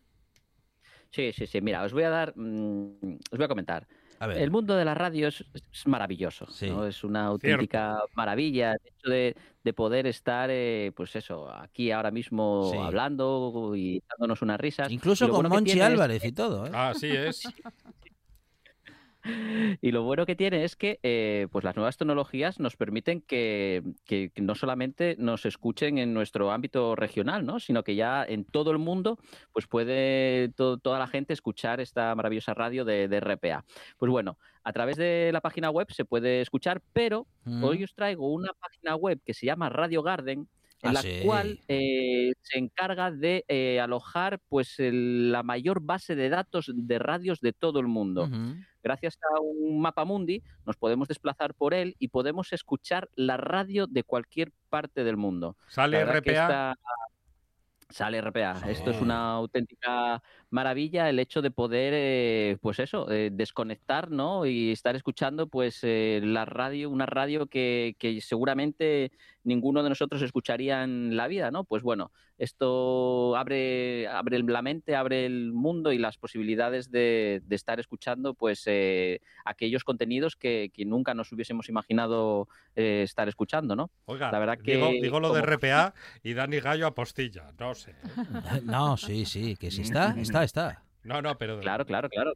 Sí, sí, sí. Mira, os voy a dar, mm, os voy a comentar. A ver. El mundo de la radio es, es maravilloso, Sí. ¿no? Es una auténtica maravilla. El hecho de, de poder estar, eh, pues eso, aquí ahora mismo Sí. hablando y dándonos unas risas. Incluso con bueno Monchi Álvarez y todo, ¿eh? Así es. <laughs> <laughs> Y lo bueno que tiene es que eh, pues las nuevas tecnologías nos permiten que, que- no solamente nos escuchen en nuestro ámbito regional, ¿no? sino que ya en todo el mundo pues puede to- toda la gente escuchar esta maravillosa radio de, de RPA. Pues bueno, a través de la página web se puede escuchar, pero Mm. hoy os traigo una página web que se llama Radio Garden en Ah, la sí. cual eh, se encarga de eh, alojar pues el- la mayor base de datos de radios de todo el mundo. Gracias a un mapa mundi nos podemos desplazar por él y podemos escuchar la radio de cualquier parte del mundo. Sale RPA. Sale RPA. Esto es una auténtica maravilla el hecho de poder, eh, pues eso, eh, desconectar, ¿no? Y estar escuchando, pues, eh, la radio, una radio que, que seguramente ninguno de nosotros escucharía en la vida, ¿no? Pues bueno, esto abre, abre la mente, abre el mundo y las posibilidades de, de estar escuchando, pues, eh, aquellos contenidos que, que nunca nos hubiésemos imaginado eh, estar escuchando, ¿no? Oiga, La verdad digo, que digo lo de como- RPA y Dani Gallo apostilla. No sé. <laughs> No, sí, sí, que sí está, <laughs> está, está. No, no, pero. Claro, claro, claro.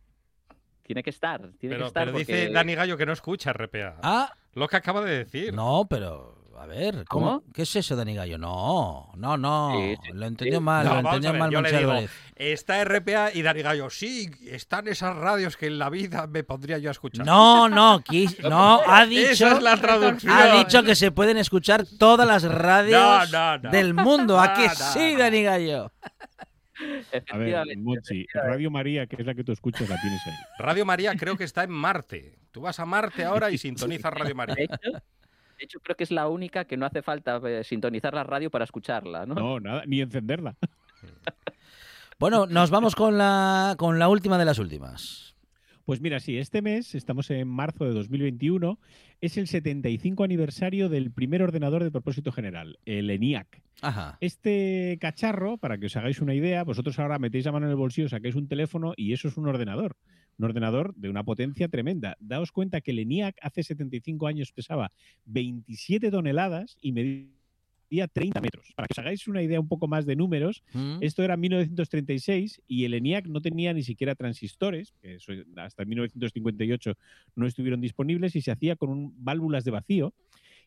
Tiene que estar, tiene Pero, que estar. pero dice Dani Gallo que no escucha RPA. Ah, Lo que acaba de decir. no, pero a ver, ¿cómo? ¿Cómo? ¿Qué es eso, Dani Gallo? No, no, no, Sí, sí, lo entendió sí. mal, No, lo entendió mal yo le Monchi digo, Álvarez. Está RPA y Dani Gallo. Sí, están esas radios que en la vida me pondría yo a escuchar. No, no, quis- <laughs> no, ha dicho, Esa es la traducción. ha dicho que se pueden escuchar todas las radios No, no, no. del mundo. ¿A que No, no, sí. Dani Gallo? A ver, Radio María, que es la que tú escuchas, la tienes ahí. Radio María creo que está en Marte. Tú vas a Marte ahora y sintonizas Radio De María. hecho, de hecho, creo que es la única que no hace falta eh, sintonizar la radio para escucharla, ¿no? No, nada, ni encenderla. Bueno, nos vamos con la, con la última de las últimas. Pues mira, sí, este mes, estamos en marzo de 2021, es el 75 aniversario del primer ordenador de propósito general, el ENIAC. Ajá. Este cacharro, para que os hagáis una idea, vosotros ahora metéis la mano en el bolsillo, sacáis un teléfono y eso es un ordenador. Un ordenador de una potencia tremenda. Daos cuenta que el ENIAC hace 75 años pesaba 27 toneladas y medía 30 metros. Para que os hagáis una idea un poco más de números, Mm. esto era 1936 y el ENIAC no tenía ni siquiera transistores, que hasta 1958 no estuvieron disponibles y se hacía con un- válvulas de vacío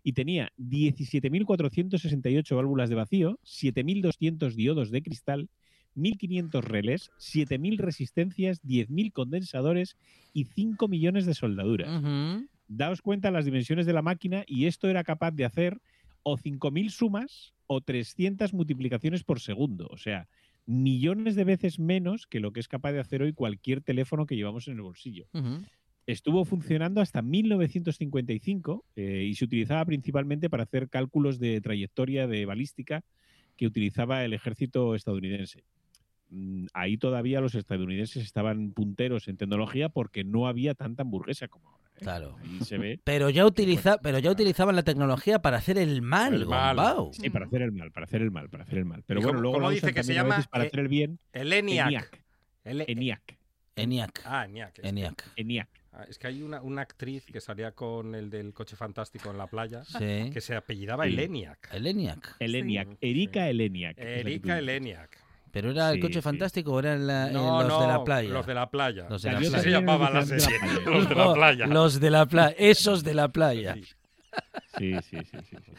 y tenía 17.468 válvulas de vacío, 7.200 diodos de cristal, 1.500 relés, 7.000 resistencias, 10.000 condensadores y 5 millones de soldaduras. Daos cuenta las dimensiones de la máquina y esto era capaz de hacer o 5.000 sumas o 300 multiplicaciones por segundo. O sea, millones de veces menos que lo que es capaz de hacer hoy cualquier teléfono que llevamos en el bolsillo. Estuvo funcionando hasta 1955 eh, y se utilizaba principalmente para hacer cálculos de trayectoria de balística que utilizaba el ejército estadounidense. Mm, Ahí todavía los estadounidenses estaban punteros en tecnología porque no había tanta hamburguesa como ahora. Claro. Ahí se ve Pero ya, utiliza, pero ya utilizaban la tecnología para hacer el mal, El mal. Gombao. Sí, para hacer el mal, para hacer el mal, para hacer el mal. Pero ¿Y bueno, luego cómo lo dice que se llama? para Eh, hacer el bien. El ENIAC. ENIAC. El- ENIAC. ENIAC. Ah, ENIAC. ENIAC. ENIAC. Ah, es que hay una, una actriz que salía con el del coche fantástico en la playa Sí. que se apellidaba Sí. el ENIAC. El ENIAC. El Sí. ENIAC. Sí. Erika el ENIAC. es la que tú Erika el dices. ENIAC. ¿Pero era el Sí, coche sí. fantástico o eran la- eh, No, los no, de la playa? Los de la playa. Los de la playa. Así se llamaba la serie. <laughs> Los de la Oh, playa. Los de la playa. Esos de la playa. Sí. Sí, sí, sí. sí, sí.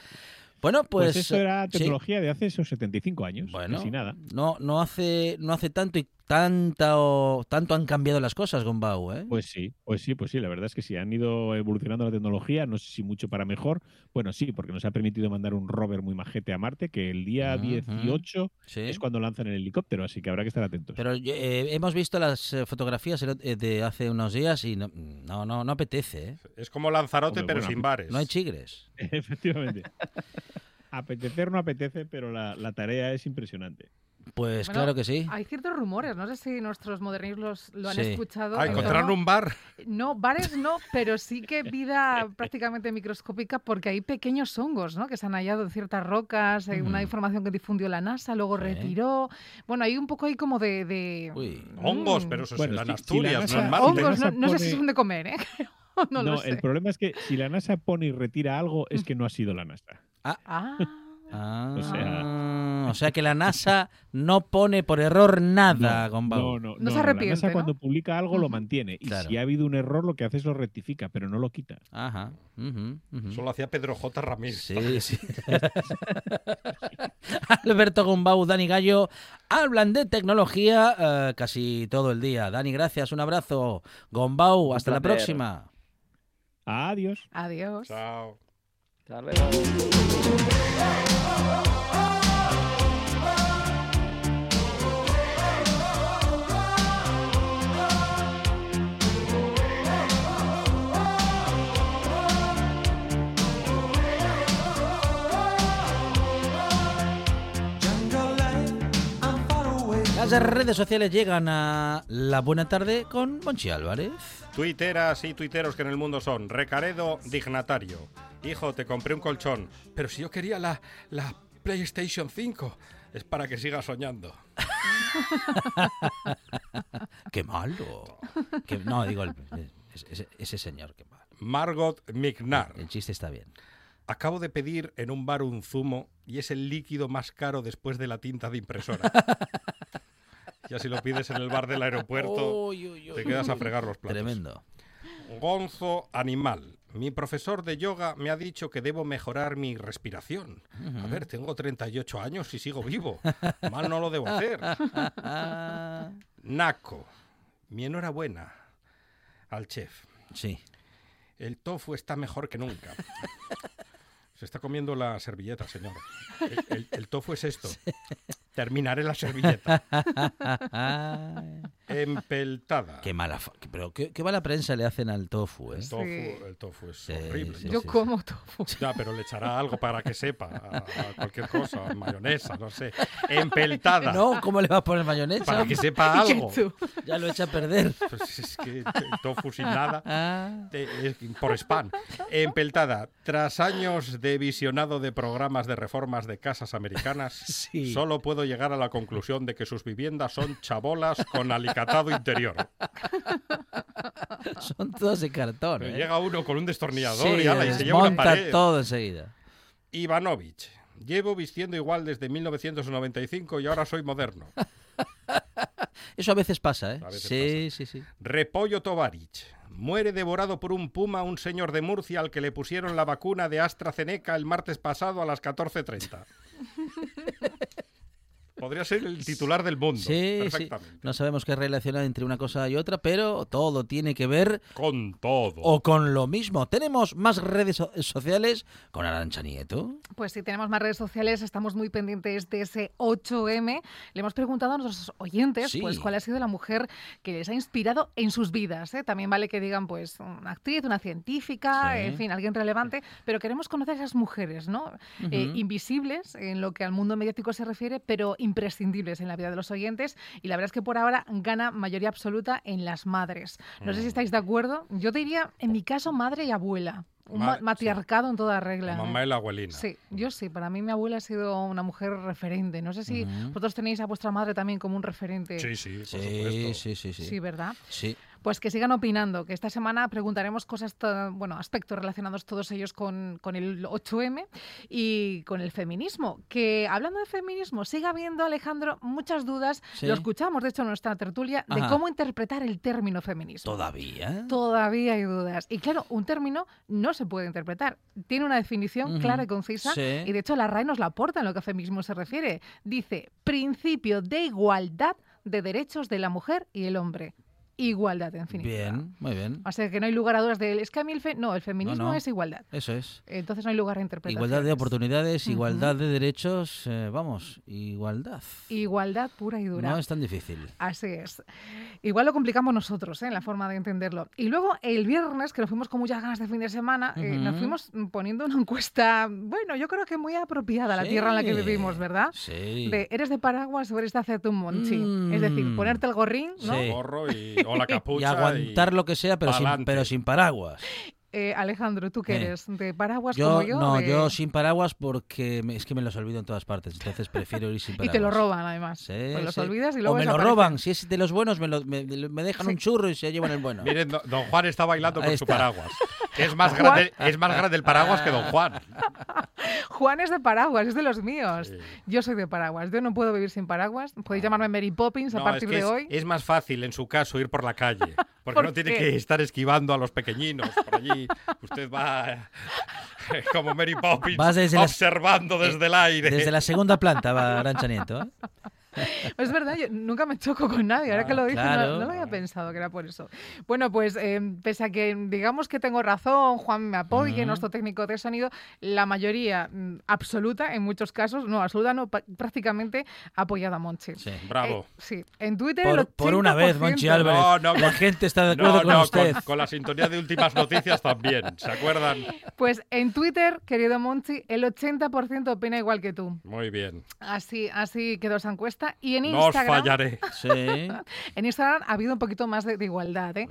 Bueno, Pues, pues. esto era sí. tecnología de hace esos 75 años. Bueno, Casi nada. No, no hace, no hace tanto y tanto, tanto han cambiado las cosas, Gombau, ¿eh? Pues sí, pues sí, pues sí. La verdad es que sí, han ido evolucionando la tecnología, no sé si mucho para mejor. Bueno, sí, porque nos ha permitido mandar un rover muy majete a Marte, que el día Ujú. 18 sí. es cuando lanzan el helicóptero, así que habrá que estar atentos. Pero eh, hemos visto las eh, fotografías eh, de hace unos días y no, no, no, no apetece, ¿eh? Es como Lanzarote, Hombre, pero bueno, sin bares. No hay chigres. <laughs> Efectivamente. Apetecer no apetece, pero la, la tarea es impresionante. Pues Bueno, claro que sí. Hay ciertos rumores, no sé si nuestros modernos los- lo han Sí. escuchado. Ah, en encontraron un bar. No, bares no, pero sí que vida <laughs> prácticamente microscópica porque hay pequeños hongos, ¿no? Que se han hallado en ciertas rocas, hay una Ujú. información que difundió la NASA, luego Sí. retiró. Bueno, hay un poco ahí como de... de- Uy. Hongos, Mm. pero eso Bueno, es en si- si la no NASA- en Marte. Hongos, no, no sé si son de comer, ¿eh? <laughs> no, lo sé. el problema es que si la NASA pone y retira algo, es que no ha sido la NASA. Ah, Ah, O sea- o sea que la NASA no pone por error nada, Gombau. No, no, No se La arrepiente, NASA ¿no? cuando publica algo lo mantiene. Y Claro. si ha habido un error, lo que hace es lo rectifica, pero no lo quita. Ajá. ujú, ujú. Eso lo hacía Pedro J. Ramírez. Sí, sí. <laughs> Alberto Gombau, Dani Gallo, hablan de tecnología eh, casi todo el día. Dani, gracias, un abrazo. Gombau, hasta la próxima. Adiós. adiós. Chao. Hasta luego. Las redes sociales llegan a la buena tarde con Monchi Álvarez. Tuiteras y tuiteros que en el mundo son. Recaredo, dignatario. Hijo, te compré un colchón. Pero si yo quería la, la PlayStation 5. Es para que sigas soñando. <laughs> ¡Qué malo! Qué- no, digo, el- ese, ese- señor, qué malo. Margot Mignar. El chiste está bien. Acabo de pedir en un bar un zumo y es el líquido más caro después de la tinta de impresora. <laughs> ya si lo pides en el bar del aeropuerto, Uy, uy, uy. te quedas a fregar los platos. Tremendo. Gonzo Animal. Mi profesor de yoga me ha dicho que debo mejorar mi respiración. A ver, tengo 38 años y sigo vivo. Mal no lo debo hacer. Naco. Mi enhorabuena al chef. sí. El tofu está mejor que nunca. <laughs> Se está comiendo la servilleta, señor. <laughs> El, el- el tofu es esto. Terminaré la servilleta. <laughs> Empeltada. qué mala. fa- pero qué, qué mala prensa le hacen al tofu, ¿eh? El tofu, Sí. el tofu es Sí, horrible. sí, Yo sí. como tofu. Ya, pero le echará algo para que sepa, a, a cualquier cosa, mayonesa, no sé. Empeltada, No, ¿cómo le va a poner mayonesa? para que sepa <laughs> algo. Ya lo echa a perder. Pues es que el tofu sin nada, Ah, es por spam. Empeltada, tras años de visionado de programas de reformas de casas americanas, <laughs> Sí. solo puedo llegar a la conclusión de que sus viviendas son chabolas con alicatado interior. <laughs> son todos de cartón. ¿eh? Llega uno con un destornillador Sí, y, ala, y se lleva una pared. todo enseguida. Ivanovich. Llevo vistiendo igual desde 1995 y ahora soy moderno. <laughs> Eso a veces pasa, ¿eh? Veces sí, sí, sí. Repollo Tovarich. Muere devorado por un puma un señor de Murcia al que le pusieron la vacuna de AstraZeneca el martes pasado a las 14.30. <laughs> Podría ser el titular del mundo. Sí, sí. perfectamente. No sabemos qué relación hay entre una cosa y otra, pero todo tiene que ver Con todo. o con lo mismo. Tenemos más redes so- sociales con Arancha Nieto. Pues si tenemos más redes sociales, estamos muy pendientes de ese 8M. Le hemos preguntado a nuestros oyentes Sí. pues, cuál ha sido la mujer que les ha inspirado en sus vidas. ¿eh? También vale que digan pues una actriz, una científica, Sí. en fin, alguien relevante, pero queremos conocer a esas mujeres, ¿no? Eh, invisibles en lo que al mundo mediático se refiere, pero imprescindibles en la vida de los oyentes. Y la verdad es que por ahora gana mayoría absoluta en las madres. No Mm. sé si estáis de acuerdo. Yo diría, en mi caso, madre y abuela. Un Ma- ma- sí. matriarcado en toda La regla. ¿eh? mamá y la abuelina. Sí, yo sí. Para mí mi abuela ha sido una mujer referente. No sé si Ujú. vosotros tenéis a vuestra madre también como un referente. Sí, sí, por Sí, supuesto. sí, sí, sí. Sí, ¿verdad? Sí. Pues que sigan opinando, que esta semana preguntaremos cosas, bueno, aspectos relacionados todos ellos con, con el 8M y con el feminismo. Que hablando de feminismo, sigue habiendo, Alejandro, muchas dudas. Sí. Lo escuchamos, de hecho, en nuestra tertulia, de cómo interpretar el término feminismo. ¿Todavía? Todavía hay dudas. Y claro, un término no se puede interpretar. Tiene una definición clara y concisa. Sí. Y de hecho, la RAE nos la aporta en lo que a feminismo se refiere. Dice, principio de igualdad de derechos de la mujer y el hombre. Igualdad, en fin. Bien, muy bien. O sea, que no hay lugar a dudas de él. Es que a mí el, fe- no, el feminismo no. es igualdad. Eso es. Entonces no hay lugar a interpretación. Igualdad de oportunidades, igualdad de derechos, eh, vamos, igualdad. Igualdad pura y dura. No es tan difícil. Así es. Igual lo complicamos nosotros, ¿eh? en la forma de entenderlo. Y luego el viernes, que nos fuimos con muchas ganas de fin de semana, eh, nos fuimos poniendo una encuesta, bueno, yo creo que muy apropiada a la tierra en la que vivimos, ¿verdad? Sí. De, ¿eres de paraguas o eres de hacerte un monchi? Es decir, Mm. ponerte el gorrín, ¿no? Sí. Gorro y, <laughs> o la <laughs> Y aguantar lo que sea, pero sin, pero sin paraguas. Eh, Alejandro, ¿tú qué Eh. eres? ¿De paraguas Yo, como yo? no, de- yo sin paraguas porque me- es que me los olvido en todas partes, entonces prefiero ir sin <laughs> Y paraguas. te lo roban, además. Sí, Pues los sí. olvidas y o luego me lo roban, si es de los buenos me, lo- me, me dejan Sí. un churro y se llevan el bueno. <laughs> Miren, do- don Juan está bailando Ahí con su paraguas. Es más, grande, es más grande el paraguas que don Juan. <laughs> Juan es de paraguas, es de los míos. Sí. Yo soy de paraguas. Yo no puedo vivir sin paraguas. Podéis llamarme Mary Poppins a No, partir es que de es, hoy. es más fácil en su caso ir por la calle. Porque ¿Por no tiene que estar esquivando a los pequeños por allí. Usted va eh, como Mary Poppins desde observando desde el aire. Desde la segunda planta va Arancha Nieto. ¿eh? <laughs> Es verdad, yo nunca me choco con nadie. Ahora que lo dices, no- claro. no, lo había pensado que era por eso. Bueno, pues eh, pese a que digamos que tengo razón, Juan me apoya, Ujú. nuestro técnico de sonido, la mayoría mm, absoluta, en muchos casos, no, absoluta no, prácticamente apoyada a Monchi. Sí. Bravo. Eh, sí, en Twitter el Por, por una vez, 80%. Monchi Álvarez. No, no, la gente está de acuerdo No, con no, usted. con, con la sintonía de últimas noticias también. ¿Se acuerdan? Pues en Twitter, querido Monchi, el 80% opina igual que tú. Muy bien. Así, así quedó esa encuesta. Y en No os Instagram. fallaré. Sí. <laughs> En Instagram ha habido un poquito más de, de igualdad. ¿eh?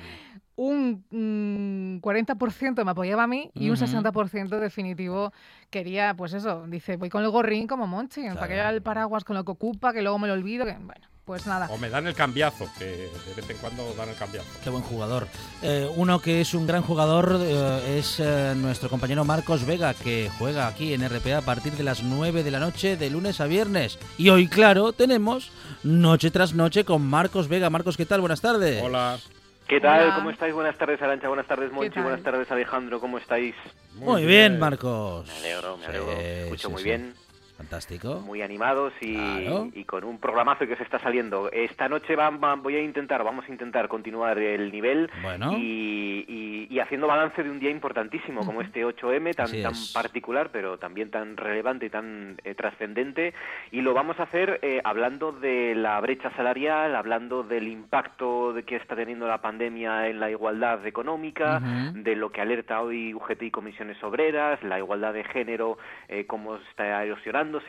Un mm, 40% me apoyaba a mí y un Ujú. 60% definitivo quería, pues eso, dice, voy con el gorrín como Monchi, para que el paraguas con lo que ocupa, que luego me lo olvido. Que, bueno, pues nada. O me dan el cambiazo, que de vez en cuando dan el cambiazo. Qué buen jugador. Eh, uno que es un gran jugador eh, es eh, nuestro compañero Marcos Vega, que juega aquí en RPA a partir de las 9 de la noche, de lunes a viernes. Y hoy, claro, tenemos noche tras noche con Marcos Vega. Marcos, ¿qué tal? Buenas tardes. Hola. ¿Qué tal? Hola. ¿Cómo estáis? Buenas tardes, Arancha. Buenas tardes, Monchi. Buenas tardes, Alejandro. ¿Cómo estáis? Muy, bien, Marcos. Me alegro, me Sí, alegro. Escucho sí, muy sí. bien. Fantástico. muy animados y, Claro. y con un programazo que se está saliendo. Esta noche va- va- voy a intentar, vamos a intentar continuar el nivel Bueno. y, y- y haciendo balance de un día importantísimo como este 8M, tan, Así tan es. particular, pero también tan relevante y tan eh, trascendente. Y lo vamos a hacer eh, hablando de la brecha salarial, hablando del impacto de que está teniendo la pandemia en la igualdad económica, Ujú. de lo que alerta hoy UGT y comisiones obreras, la igualdad de género, eh, cómo está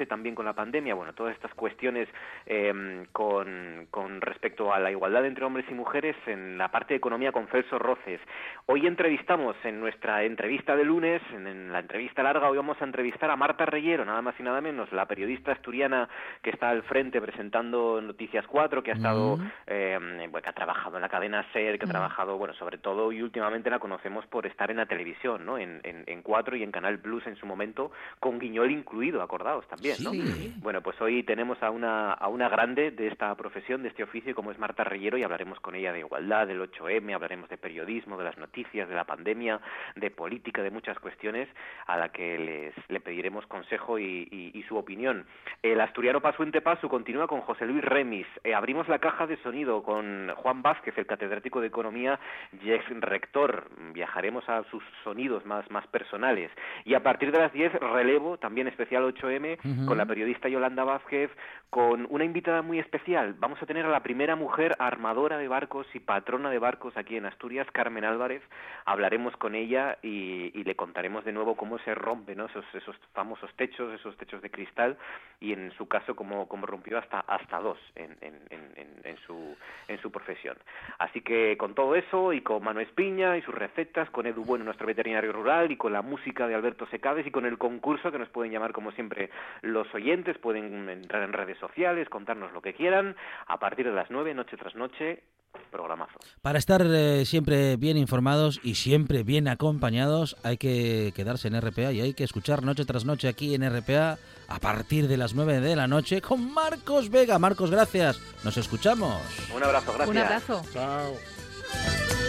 también con la pandemia, bueno, todas estas cuestiones eh, con, con respecto a la igualdad entre hombres y mujeres en la parte de economía con Celso Roces. Hoy entrevistamos en nuestra entrevista de lunes, en, en la entrevista larga, hoy vamos a entrevistar a Marta Reyero, nada más y nada menos, la periodista asturiana que está al frente presentando Noticias 4, que ha estado, Mm. eh, bueno, que ha trabajado en la cadena SER, que ha trabajado, bueno, sobre todo y últimamente la conocemos por estar en la televisión, ¿no? En, en, en 4 y en Canal Plus en su momento, con Guiñol incluido, acordaos también, ¿no? Sí. Bueno, pues hoy tenemos a una, a una grande de esta profesión, de este oficio, como es Marta Reyero, y hablaremos con ella de igualdad, del 8M, hablaremos de periodismo, de las noticias, de la pandemia, de política, de muchas cuestiones a la que les, le pediremos consejo y, y- y su opinión. El asturiano Pasuente Pasu continúa con José Luis Remis. Eh, abrimos la caja de sonido con Juan Vázquez, el catedrático de Economía y ex rector. Viajaremos a sus sonidos más, más personales. Y a partir de las 10, relevo, también especial 8M, Con la periodista Yolanda Vázquez, con una invitada muy especial. Vamos a tener a la primera mujer armadora de barcos y patrona de barcos aquí en Asturias, Carmen Álvarez. Hablaremos con ella y, y le contaremos de nuevo cómo se rompen ¿no? esos, esos famosos techos, esos techos de cristal, y en su caso cómo, cómo rompió hasta, hasta dos en, en, en- en- en su, en su profesión. Así que con todo eso y con Manu Espiña y sus recetas, con Edu Bueno, nuestro veterinario rural, y con la música de Alberto Secades y con el concurso que nos pueden llamar como siempre los oyentes, pueden entrar en redes sociales, contarnos lo que quieran. A partir de las 9, noche tras noche, programazo. Para estar eh, siempre bien informados y siempre bien acompañados, hay que quedarse en RPA y hay que escuchar noche tras noche aquí en RPA a partir de las 9 de la noche con Marcos Vega. Marcos, gracias. Nos escuchamos. Un abrazo, gracias. Un abrazo. Chao.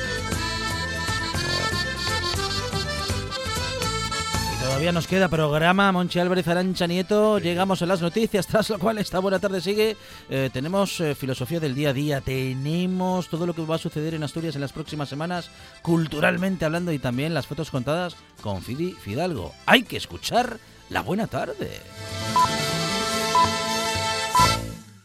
Todavía nos queda programa Monchi Álvarez Arancha Nieto. Llegamos a las noticias, tras lo cual esta buena tarde sigue. Eh, tenemos eh, filosofía del día a día, tenemos todo lo que va a suceder en Asturias en las próximas semanas, culturalmente hablando, y también las fotos contadas con Fidi Fidalgo. Hay que escuchar la buena tarde.